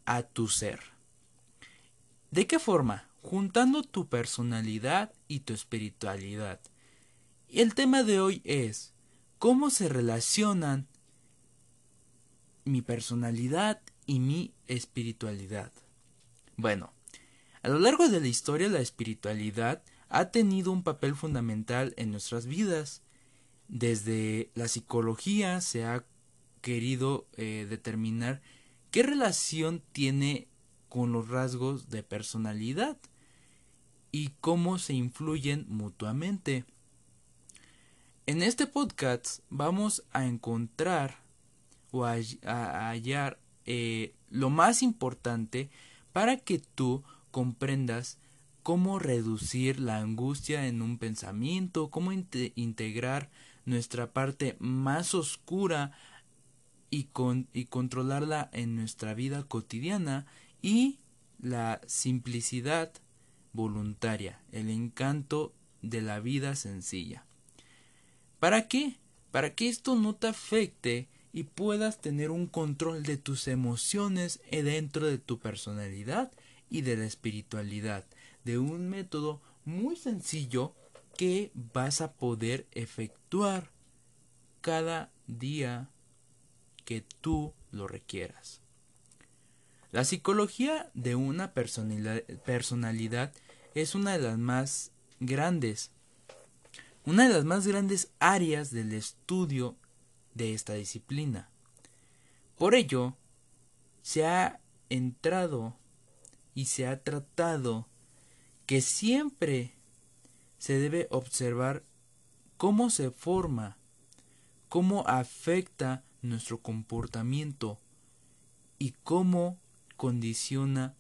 a tu ser. ¿De qué forma? Juntando tu personalidad y tu espiritualidad. Y el tema de hoy es cómo se relacionan mi personalidad y mi espiritualidad. Bueno, a lo largo de la historia la espiritualidad ha tenido un papel fundamental en nuestras vidas. Desde la psicología se ha querido eh, determinar qué relación tiene con los rasgos de personalidad y cómo se influyen mutuamente. En este podcast vamos a encontrar o a, hallar eh, lo más importante para que tú comprendas cómo reducir la angustia en un pensamiento, cómo integrar nuestra parte más oscura y, con y controlarla en nuestra vida cotidiana y la simplicidad voluntaria, el encanto de la vida sencilla. ¿Para qué? Para que esto no te afecte y puedas tener un control de tus emociones dentro de tu personalidad y de la espiritualidad, de un método muy sencillo que vas a poder efectuar cada día que tú lo requieras. La psicología de una personalidad es una de las más grandes, una de las más grandes áreas del estudio de esta disciplina. Por ello, se ha entrado y se ha tratado que siempre se debe observar cómo se forma, cómo afecta nuestro comportamiento y cómo condiciona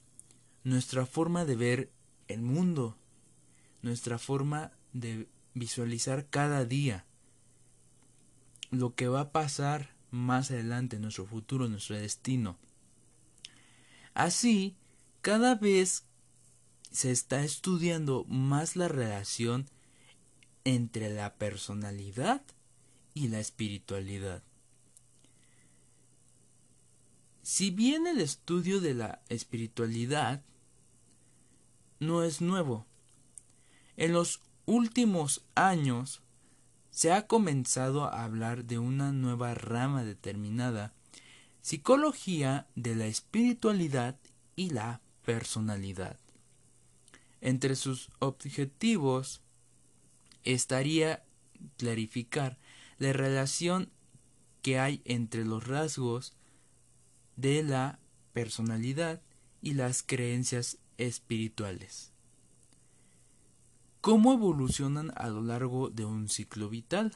nuestra forma de ver el mundo, nuestra forma de visualizar cada día lo que va a pasar más adelante, nuestro futuro, nuestro destino. Así, cada vez se está estudiando más la relación entre la personalidad y la espiritualidad. Si bien el estudio de la espiritualidad no es nuevo, en los últimos años se ha comenzado a hablar de una nueva rama determinada, psicología de la espiritualidad y la personalidad. Entre sus objetivos estaría clarificar la relación que hay entre los rasgos de la personalidad y las creencias espirituales. Cómo evolucionan a lo largo de un ciclo vital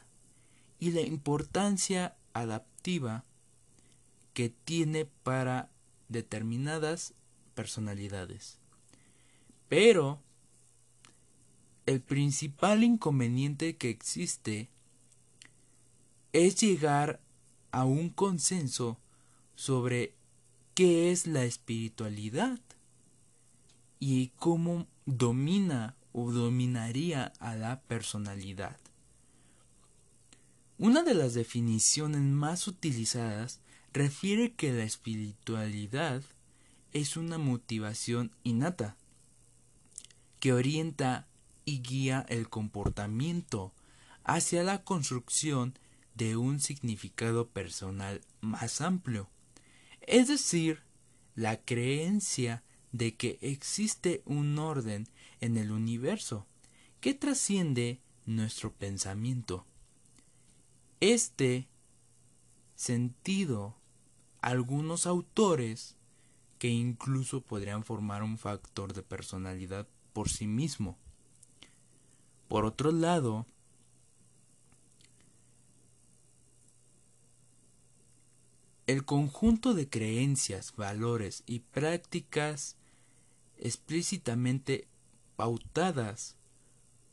y la importancia adaptiva que tiene para determinadas personalidades. Pero el principal inconveniente que existe es llegar a un consenso sobre qué es la espiritualidad y cómo domina o dominaría a la personalidad. Una de las definiciones más utilizadas refiere que la espiritualidad es una motivación innata que orienta y guía el comportamiento hacia la construcción de un significado personal más amplio es decir, la creencia de que existe un orden en el universo que trasciende nuestro pensamiento. Este sentido, algunos autores que incluso podrían formar un factor de personalidad por sí mismo. Por otro lado, El conjunto de creencias, valores y prácticas explícitamente pautadas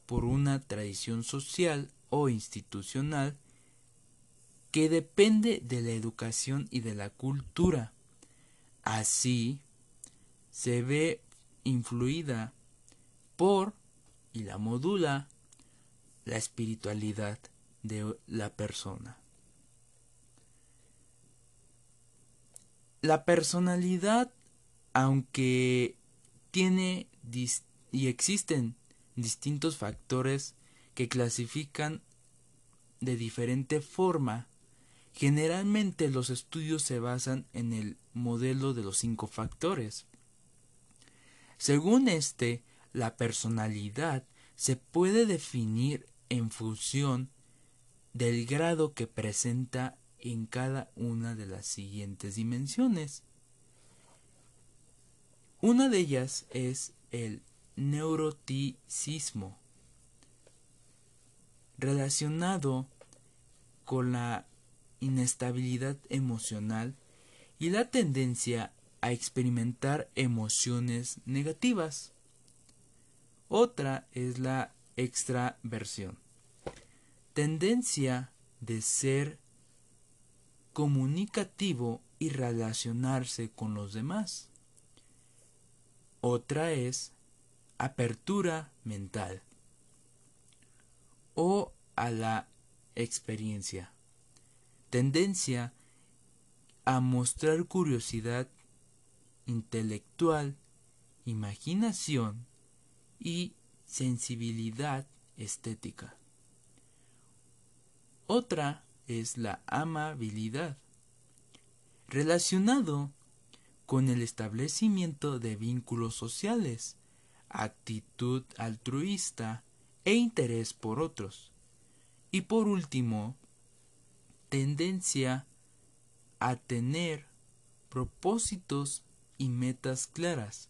por una tradición social o institucional que depende de la educación y de la cultura. Así, se ve influida por y la modula la espiritualidad de la persona. La personalidad, aunque tiene y existen distintos factores que clasifican de diferente forma, generalmente los estudios se basan en el modelo de los cinco factores. Según este, la personalidad se puede definir en función del grado que presenta en cada una de las siguientes dimensiones. Una de ellas es el neuroticismo, relacionado con la inestabilidad emocional y la tendencia a experimentar emociones negativas. Otra es la extraversión, tendencia de ser comunicativo y relacionarse con los demás. Otra es apertura mental o a la experiencia, tendencia a mostrar curiosidad intelectual, imaginación y sensibilidad estética. Otra es la amabilidad, relacionado con el establecimiento de vínculos sociales, actitud altruista e interés por otros. Y por último, tendencia a tener propósitos y metas claras,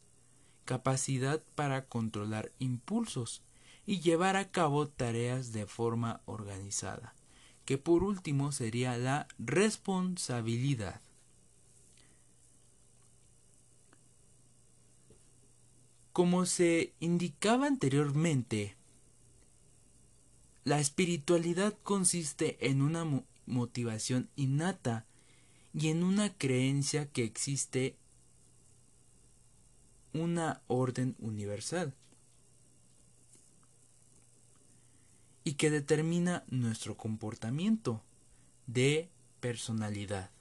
capacidad para controlar impulsos y llevar a cabo tareas de forma organizada, que por último sería la responsabilidad. Como se indicaba anteriormente, la espiritualidad consiste en una motivación innata y en una creencia que existe una orden universal y que determina nuestro comportamiento de personalidad.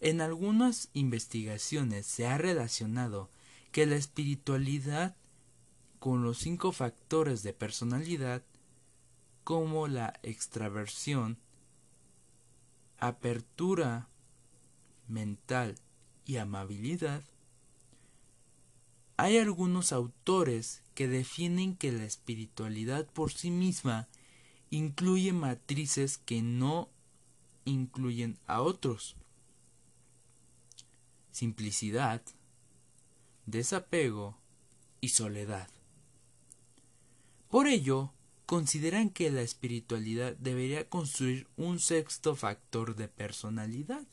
En algunas investigaciones se ha relacionado que la espiritualidad con los cinco factores de personalidad como la extraversión, apertura mental y amabilidad hay algunos autores que definen que la espiritualidad por sí misma incluye matrices que no incluyen a otros. Simplicidad, desapego y soledad. Por ello, consideran que la espiritualidad debería construir un sexto factor de personalidad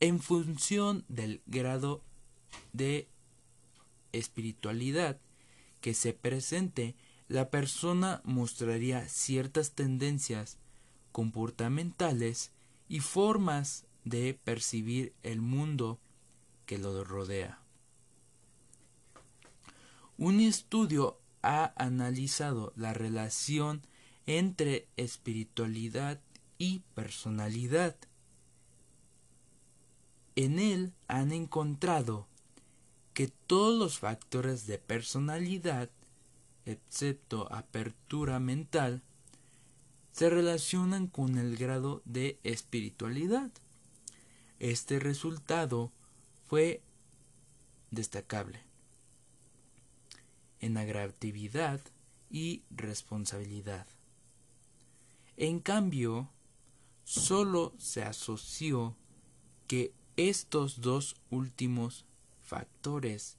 en función del grado de espiritualidad que se presente, la persona mostraría ciertas tendencias comportamentales y formas de percibir el mundo que lo rodea. Un estudio ha analizado la relación entre espiritualidad y personalidad. En él han encontrado que todos los factores de personalidad, excepto apertura mental, se relacionan con el grado de espiritualidad. Este resultado fue destacable en agresividad y responsabilidad. En cambio, solo se asoció que estos dos últimos factores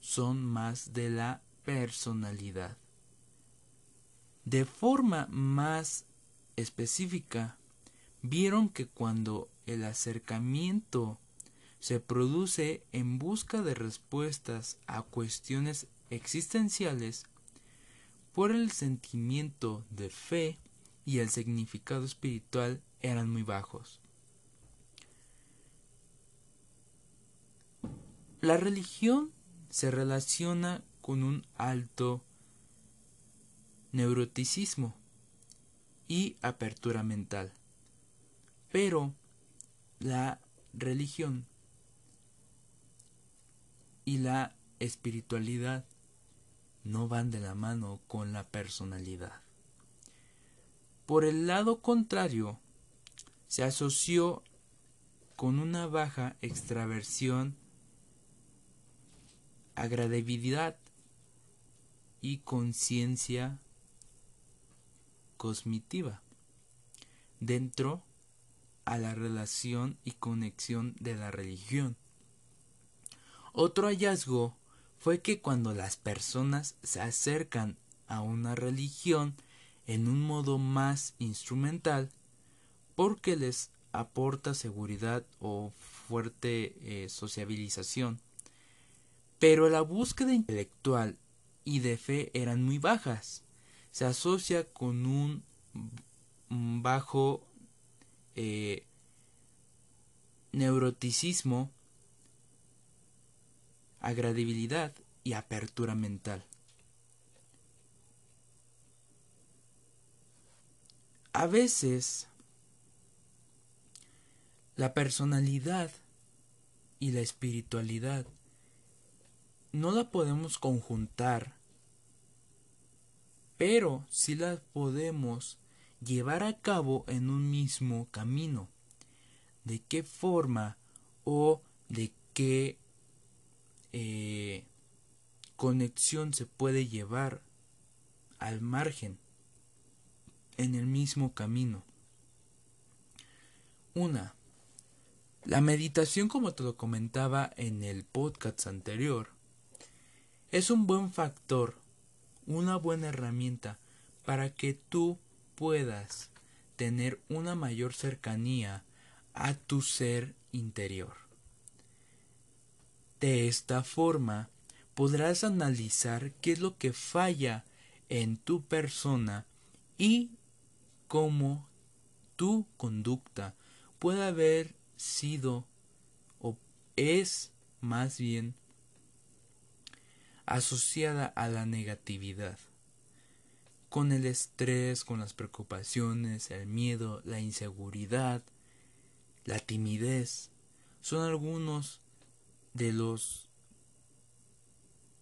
son más de la personalidad. De forma más específica, vieron que cuando el acercamiento se produce en busca de respuestas a cuestiones existenciales, por el sentimiento de fe y el significado espiritual eran muy bajos. La religión se relaciona con un alto neuroticismo y apertura mental. Pero la religión y la espiritualidad no van de la mano con la personalidad. Por el lado contrario, se asoció con una baja extraversión, agradabilidad y conciencia cosmitiva dentro a la relación y conexión de la religión. Otro hallazgo fue que cuando las personas se acercan a una religión en un modo más instrumental, porque les aporta seguridad o fuerte eh, sociabilización, pero la búsqueda intelectual y de fe eran muy bajas. Se asocia con un bajo eh, neuroticismo, agradabilidad y apertura mental. A veces la personalidad y la espiritualidad no la podemos conjuntar, pero sí la podemos llevar a cabo en un mismo camino. ¿De qué forma o de qué eh, conexión se puede llevar al margen en el mismo camino? Una, la meditación, como te lo comentaba en el podcast anterior, es un buen factor, una buena herramienta para que tú puedas tener una mayor cercanía a tu ser interior. De esta forma podrás analizar qué es lo que falla en tu persona y cómo tu conducta puede haber sido o es más bien asociada a la negatividad con el estrés, con las preocupaciones, el miedo, la inseguridad, la timidez, son algunos de los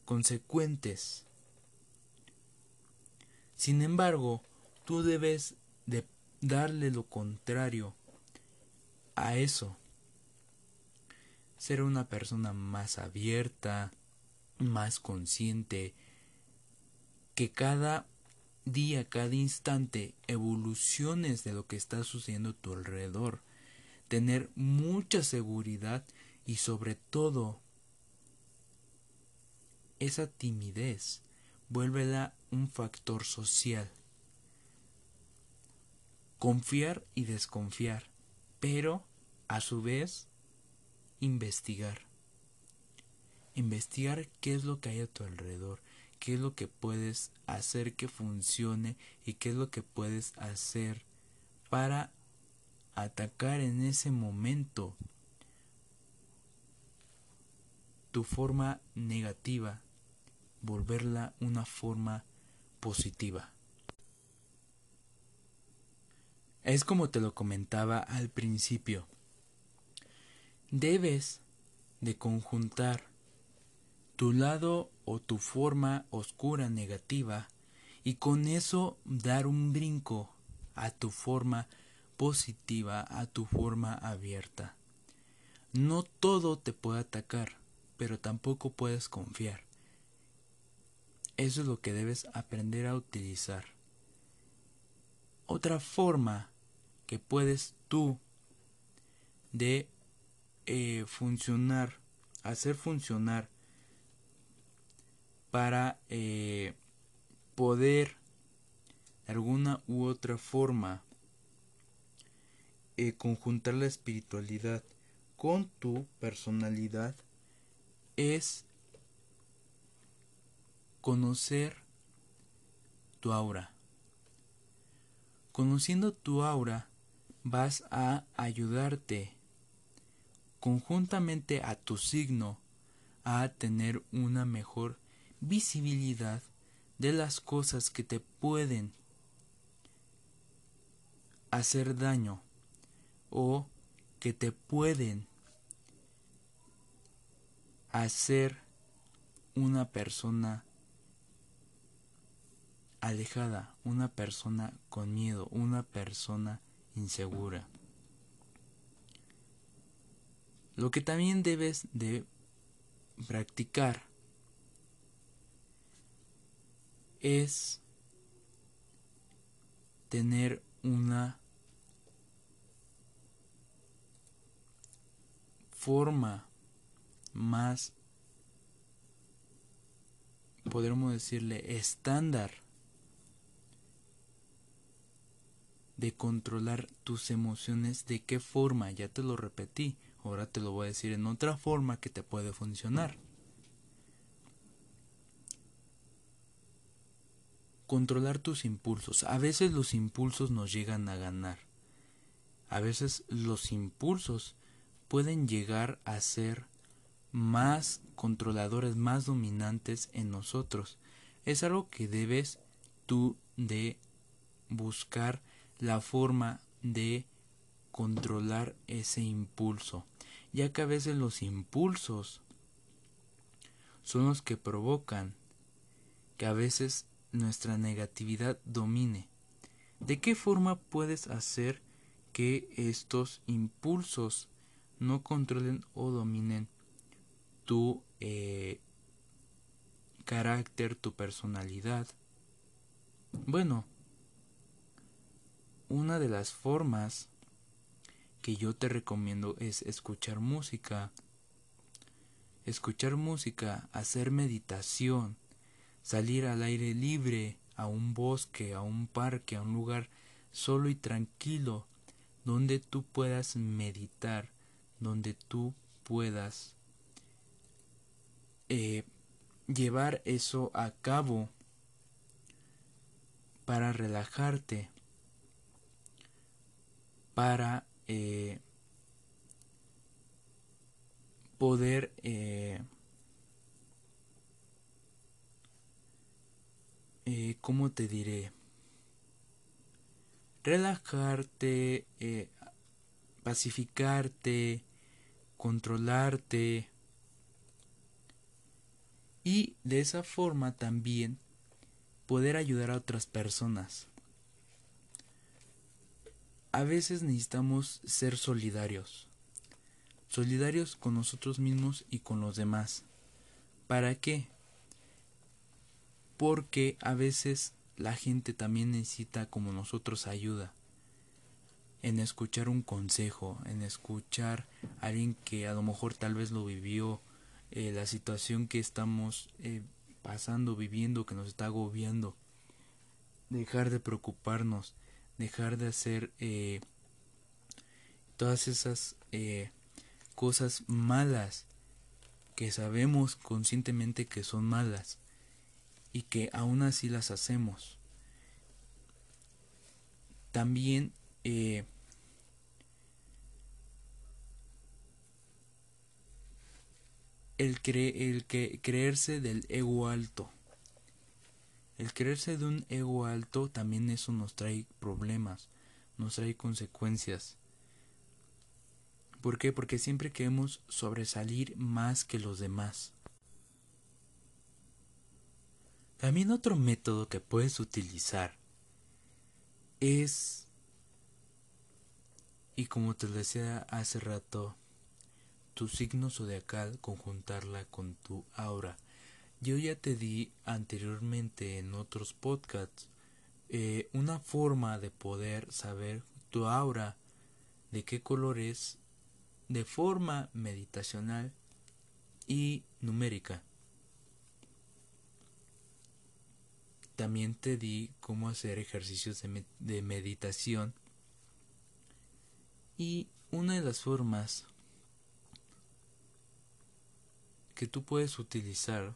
consecuentes. Sin embargo, tú debes de darle lo contrario a eso. Ser una persona más abierta, más consciente, que cada día, cada instante, evoluciones de lo que está sucediendo a tu alrededor, tener mucha seguridad y sobre todo esa timidez, vuélvela un factor social. Confiar y desconfiar, pero a su vez investigar. Investigar qué es lo que hay a tu alrededor, qué es lo que puedes hacer que funcione y qué es lo que puedes hacer para atacar en ese momento tu forma negativa, volverla una forma positiva. Es como te lo comentaba al principio. Debes de conjuntar tu lado o tu forma oscura negativa y con eso dar un brinco a tu forma positiva, a tu forma abierta. No todo te puede atacar, pero tampoco puedes confiar. Eso es lo que debes aprender a utilizar. Otra forma que puedes tú de eh, funcionar, hacer funcionar para eh, poder de alguna u otra forma eh, conjuntar la espiritualidad con tu personalidad es conocer tu aura, Conociendo tu aura, vas a ayudarte conjuntamente a tu signo a tener una mejor visibilidad de las cosas que te pueden hacer daño o que te pueden hacer una persona alejada, una persona con miedo, una persona insegura. Lo que también debes de practicar es tener una forma más, podríamos decirle, estándar de controlar tus emociones, de qué forma, ya te lo repetí, ahora te lo voy a decir en otra forma que te puede funcionar. Controlar tus impulsos. A veces los impulsos nos llegan a ganar. A veces los impulsos pueden llegar a ser más controladores, más dominantes en nosotros. Es algo que debes tú de buscar la forma de controlar ese impulso, ya que a veces los impulsos son los que provocan que a veces nuestra negatividad domine. ¿De qué forma puedes hacer que estos impulsos no controlen o dominen tu eh, carácter, tu personalidad. Bueno, una de las formas que yo te recomiendo es escuchar música. Escuchar música, hacer meditación, salir al aire libre, a un bosque, a un parque, a un lugar solo y tranquilo, donde tú puedas meditar, donde tú puedas eh, llevar eso a cabo para relajarte, para eh, poder eh, eh, ¿cómo te diré? Relajarte, eh, pacificarte, controlarte y de esa forma también poder ayudar a otras personas. A veces necesitamos ser solidarios, solidarios con nosotros mismos y con los demás. ¿Para qué? Porque a veces la gente también necesita como nosotros ayuda en escuchar un consejo, en escuchar a alguien que a lo mejor tal vez lo vivió, eh, la situación que estamos eh, pasando, viviendo, que nos está agobiando. Dejar de preocuparnos, dejar de hacer eh, todas esas cosas malas que sabemos conscientemente que son malas y que aún así las hacemos. También eh, el, el que creerse del ego alto. El creerse de un ego alto también eso nos trae problemas, nos trae consecuencias. ¿Por qué? Porque siempre queremos sobresalir más que los demás. También otro método que puedes utilizar es, y como te decía hace rato, tu signo zodiacal conjuntarla con tu aura. Yo ya te di anteriormente en otros podcasts eh, una forma de poder saber tu aura, de qué color es, de forma meditacional y numérica. También te di cómo hacer ejercicios de, meditación. Y una de las formas que tú puedes utilizar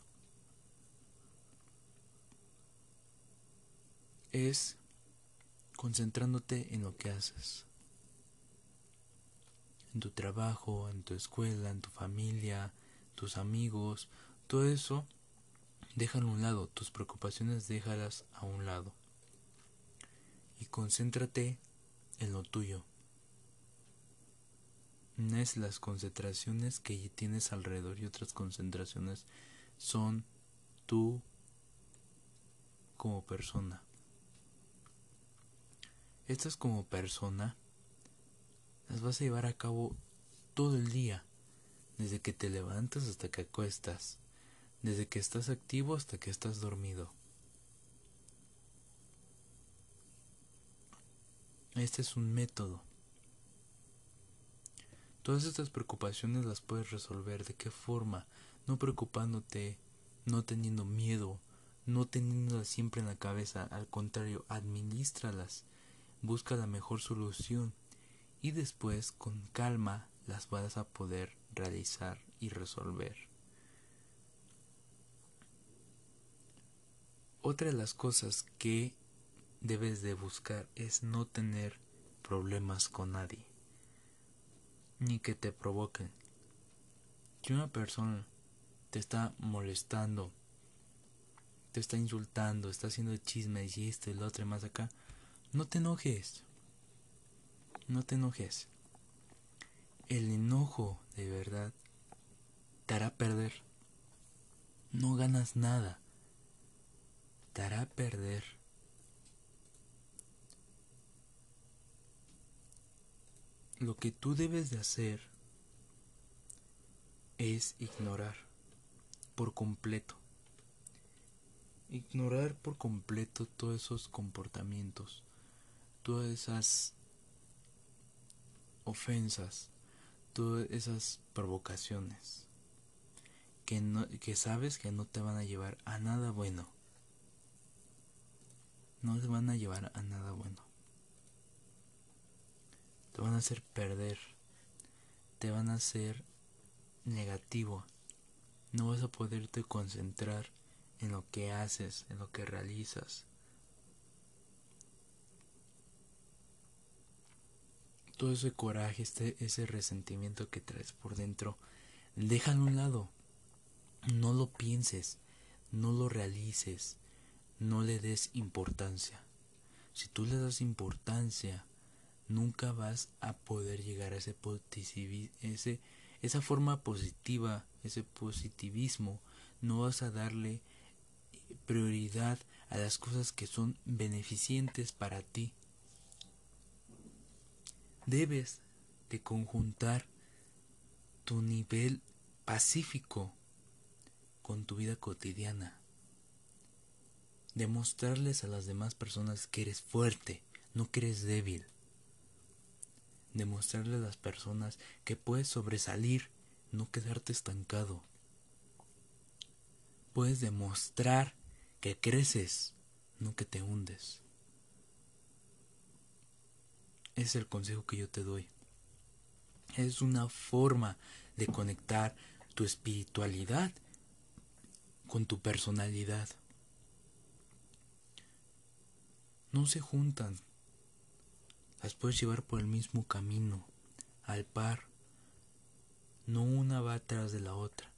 es concentrándote en lo que haces. En tu trabajo, en tu escuela, en tu familia, tus amigos, todo eso, déjalo a un lado, tus preocupaciones déjalas a un lado. Y concéntrate en lo tuyo. No es las concentraciones que tienes alrededor y otras concentraciones son tú como persona. Estas como persona las vas a llevar a cabo todo el día, desde que te levantas hasta que acuestas, desde que estás activo hasta que estás dormido. Este es un método. Todas estas preocupaciones las puedes resolver. ¿De qué forma? No preocupándote, no teniendo miedo, no teniéndolas siempre en la cabeza. Al contrario, administralas. Busca la mejor solución y después con calma las vas a poder realizar y resolver. Otra de las cosas que debes de buscar es no tener problemas con nadie ni que te provoquen. Si una persona te está molestando, te está insultando, está haciendo chismes y esto y lo otro y más acá, no te enojes. No te enojes. El enojo de verdad te hará perder. No ganas nada. Te hará perder. Lo que tú debes de hacer es ignorar por completo. Ignorar por completo todos esos comportamientos, todas esas ofensas, todas esas provocaciones que, no, que sabes que no te van a llevar a nada bueno. No te van a llevar a nada bueno te van a hacer perder, te van a hacer negativo. No vas a poderte concentrar en lo que haces, en lo que realizas. Todo ese coraje, este, ese resentimiento que traes por dentro, déjalo a un lado. No lo pienses, no lo realices, no le des importancia. Si tú le das importancia nunca vas a poder llegar a esa forma positiva, ese positivismo, no vas a darle prioridad a las cosas que son beneficientes para ti. Debes de conjuntar tu nivel pacífico con tu vida cotidiana. Demostrarles a las demás personas que eres fuerte, no que eres débil demostrarle a las personas que puedes sobresalir, no quedarte estancado. Puedes demostrar que creces, no que te hundes. Es el consejo que yo te doy. Es una forma de conectar tu espiritualidad con tu personalidad. No se juntan, las puedes llevar por el mismo camino, al par. No una va atrás de la otra,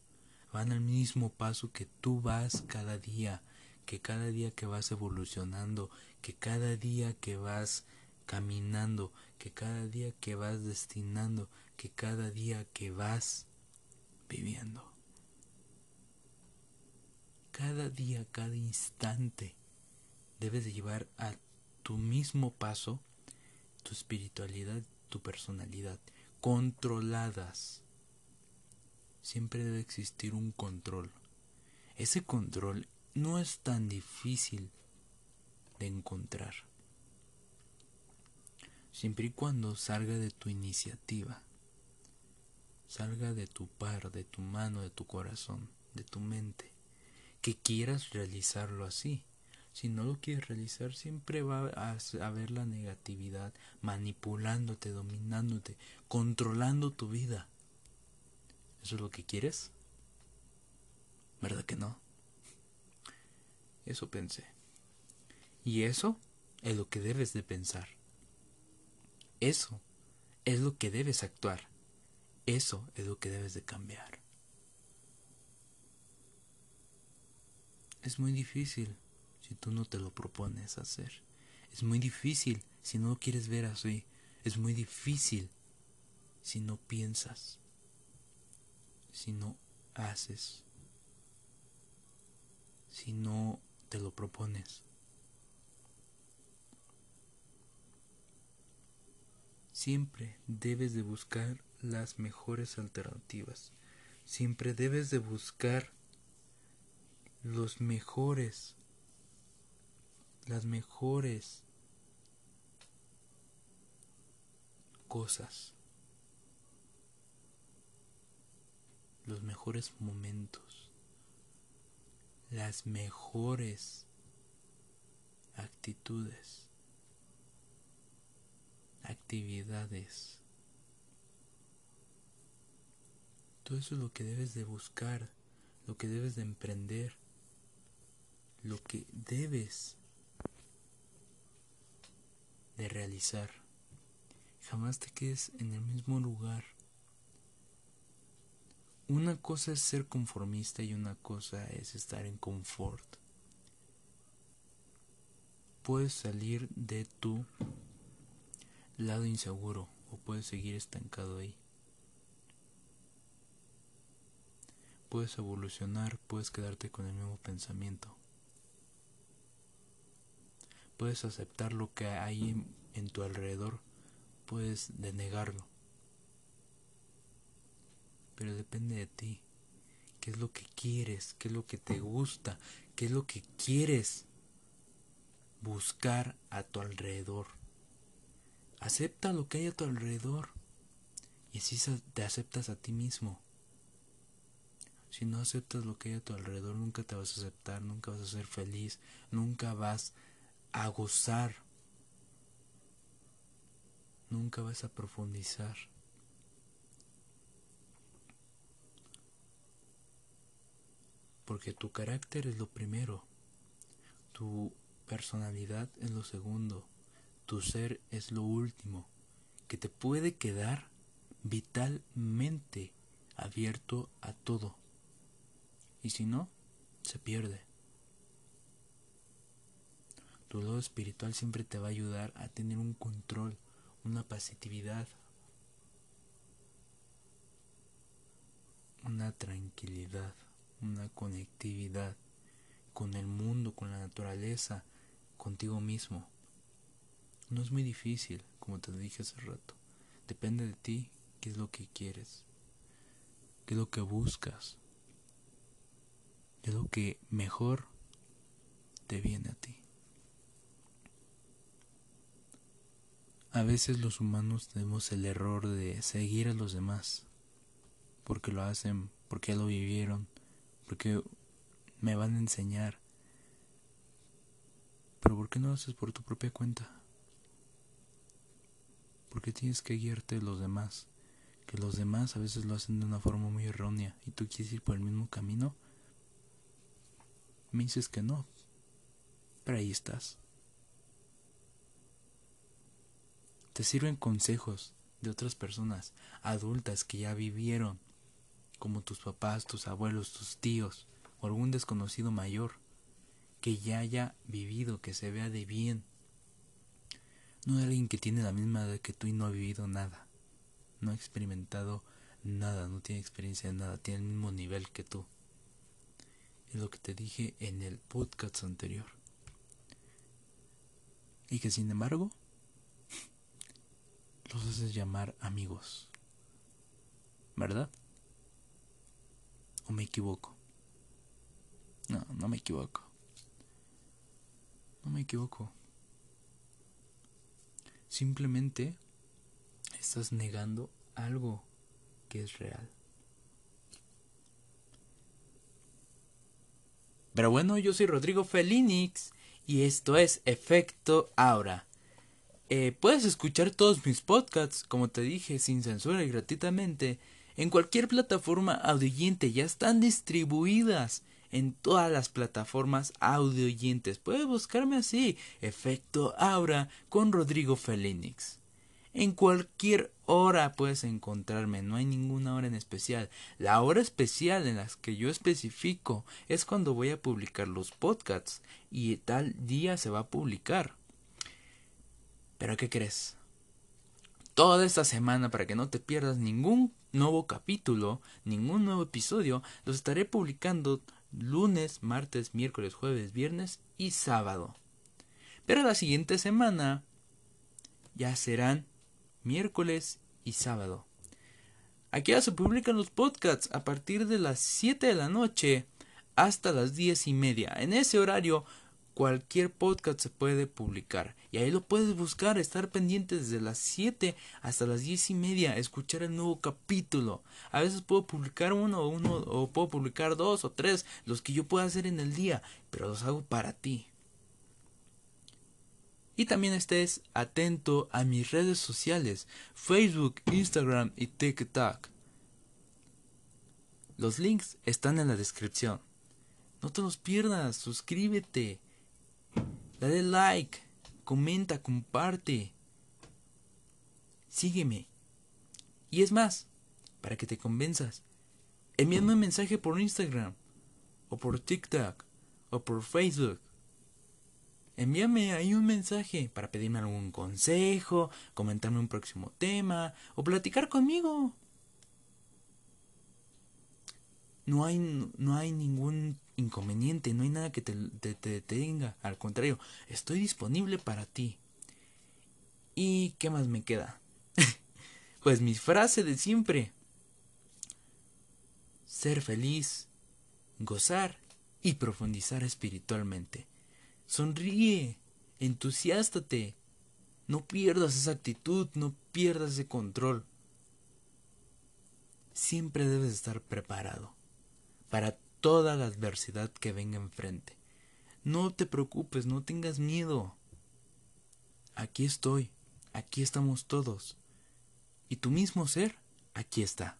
van al mismo paso que tú vas cada día, que cada día que vas evolucionando, que cada día que vas caminando, que cada día que vas destinando, que cada día que vas viviendo. Cada día, cada instante, debes de llevar a tu mismo paso tu espiritualidad, tu personalidad, controladas. Siempre debe existir un control. Ese control no es tan difícil de encontrar. Siempre y cuando salga de tu iniciativa, salga de tu par, de tu mano, de tu corazón, de tu mente, que quieras realizarlo así. Si no lo quieres realizar, siempre va a haber la negatividad manipulándote, dominándote, controlando tu vida. ¿Eso es lo que quieres? ¿Verdad que no? Eso pensé. Y eso es lo que debes de pensar. Eso es lo que debes actuar. Eso es lo que debes de cambiar. Es muy difícil si tú no te lo propones hacer. Es muy difícil si no lo quieres ver así. Es muy difícil si no piensas, si no haces, si no te lo propones. Siempre debes de buscar las mejores alternativas. Siempre debes de buscar los mejores, las mejores cosas, los mejores momentos, las mejores actitudes, actividades. Todo eso es lo que debes de buscar, lo que debes de emprender, lo que debes de realizar. Jamás te quedes en el mismo lugar. Una cosa es ser conformista y una cosa es estar en confort. Puedes salir de tu lado inseguro o puedes seguir estancado ahí. Puedes evolucionar, puedes quedarte con el mismo pensamiento. Puedes aceptar lo que hay en, tu alrededor, puedes denegarlo. Pero depende de ti. ¿Qué es lo que quieres? ¿Qué es lo que te gusta? ¿Qué es lo que quieres buscar a tu alrededor? Acepta lo que hay a tu alrededor. Y así te aceptas a ti mismo. Si no aceptas lo que hay a tu alrededor, nunca te vas a aceptar, nunca vas a ser feliz, nunca vas a gozar, nunca vas a profundizar. Porque tu carácter es lo primero, tu personalidad es lo segundo, tu ser es lo último, que te puede quedar vitalmente abierto a todo. Y si no, se pierde. Tu lado espiritual siempre te va a ayudar a tener un control, una positividad, una tranquilidad, una conectividad con el mundo, con la naturaleza, contigo mismo. No es muy difícil, como te dije hace rato. Depende de ti qué es lo que quieres, qué es lo que buscas, qué es lo que mejor te viene a ti. A veces los humanos tenemos el error de seguir a los demás, porque lo hacen, porque lo vivieron, porque me van a enseñar. Pero ¿por qué no lo haces por tu propia cuenta? porque tienes que guiarte de los demás? Que los demás a veces lo hacen de una forma muy errónea y tú quieres ir por el mismo camino. Me dices que no, pero ahí estás. Te sirven consejos de otras personas adultas que ya vivieron, como tus papás, tus abuelos, tus tíos o algún desconocido mayor que ya haya vivido, que se vea de bien no de alguien que tiene la misma edad que tú y no ha vivido nada. No ha experimentado nada, no tiene experiencia de nada, tiene el mismo nivel que tú. Es lo que te dije en el podcast anterior. Y que sin embargo, los haces llamar amigos. ¿Verdad? ¿O me equivoco? No, no me equivoco. No me equivoco. Simplemente estás negando algo que es real. Pero bueno, yo soy Rodrigo Felinix y esto es Efecto Aura. Eh, puedes escuchar todos mis podcasts, como te dije, sin censura y gratuitamente, en cualquier plataforma audiyente. Ya están distribuidas en todas las plataformas audio oyentes. Puedes buscarme así, Efecto Aura con Rodrigo Felinix. En cualquier hora puedes encontrarme, no hay ninguna hora en especial. La hora especial en la que yo especifico es cuando voy a publicar los podcasts y tal día se va a publicar. Pero ¿qué crees? Toda esta semana para que no te pierdas ningún nuevo capítulo, ningún nuevo episodio, los estaré publicando lunes, martes, miércoles, jueves, viernes y sábado. Pero la siguiente semana ya serán miércoles y sábado. Aquí ya se publican los podcasts a partir de las 7 de la noche hasta las 10 y media. En ese horario cualquier podcast se puede publicar. Y ahí lo puedes buscar, estar pendiente desde las 7 hasta las 10 y media, escuchar el nuevo capítulo. A veces puedo publicar uno o uno, o puedo publicar dos o tres, los que yo pueda hacer en el día, pero los hago para ti. Y también estés atento a mis redes sociales, Facebook, Instagram y TikTok. Los links están en la descripción. No te los pierdas, suscríbete, dale like, comenta, comparte, sígueme. Y es más, para que te convenzas, envíame un mensaje por Instagram, o por TikTok, o por Facebook envíame ahí un mensaje para pedirme algún consejo, comentarme un próximo tema o platicar conmigo. No hay, no hay ningún inconveniente, no hay nada que te, te, te detenga. Al contrario, estoy disponible para ti. ¿Y qué más me queda? pues mi frase de siempre. Ser feliz, gozar y profundizar espiritualmente. Sonríe, entusiástate. No pierdas esa actitud, no pierdas ese control. Siempre debes estar preparado para toda la adversidad que venga enfrente. No te preocupes, no tengas miedo. Aquí estoy, aquí estamos todos. Y tu mismo ser, aquí está,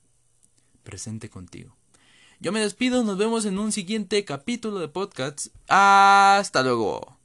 presente contigo. Yo me despido, nos vemos en un siguiente capítulo de podcast. Hasta luego.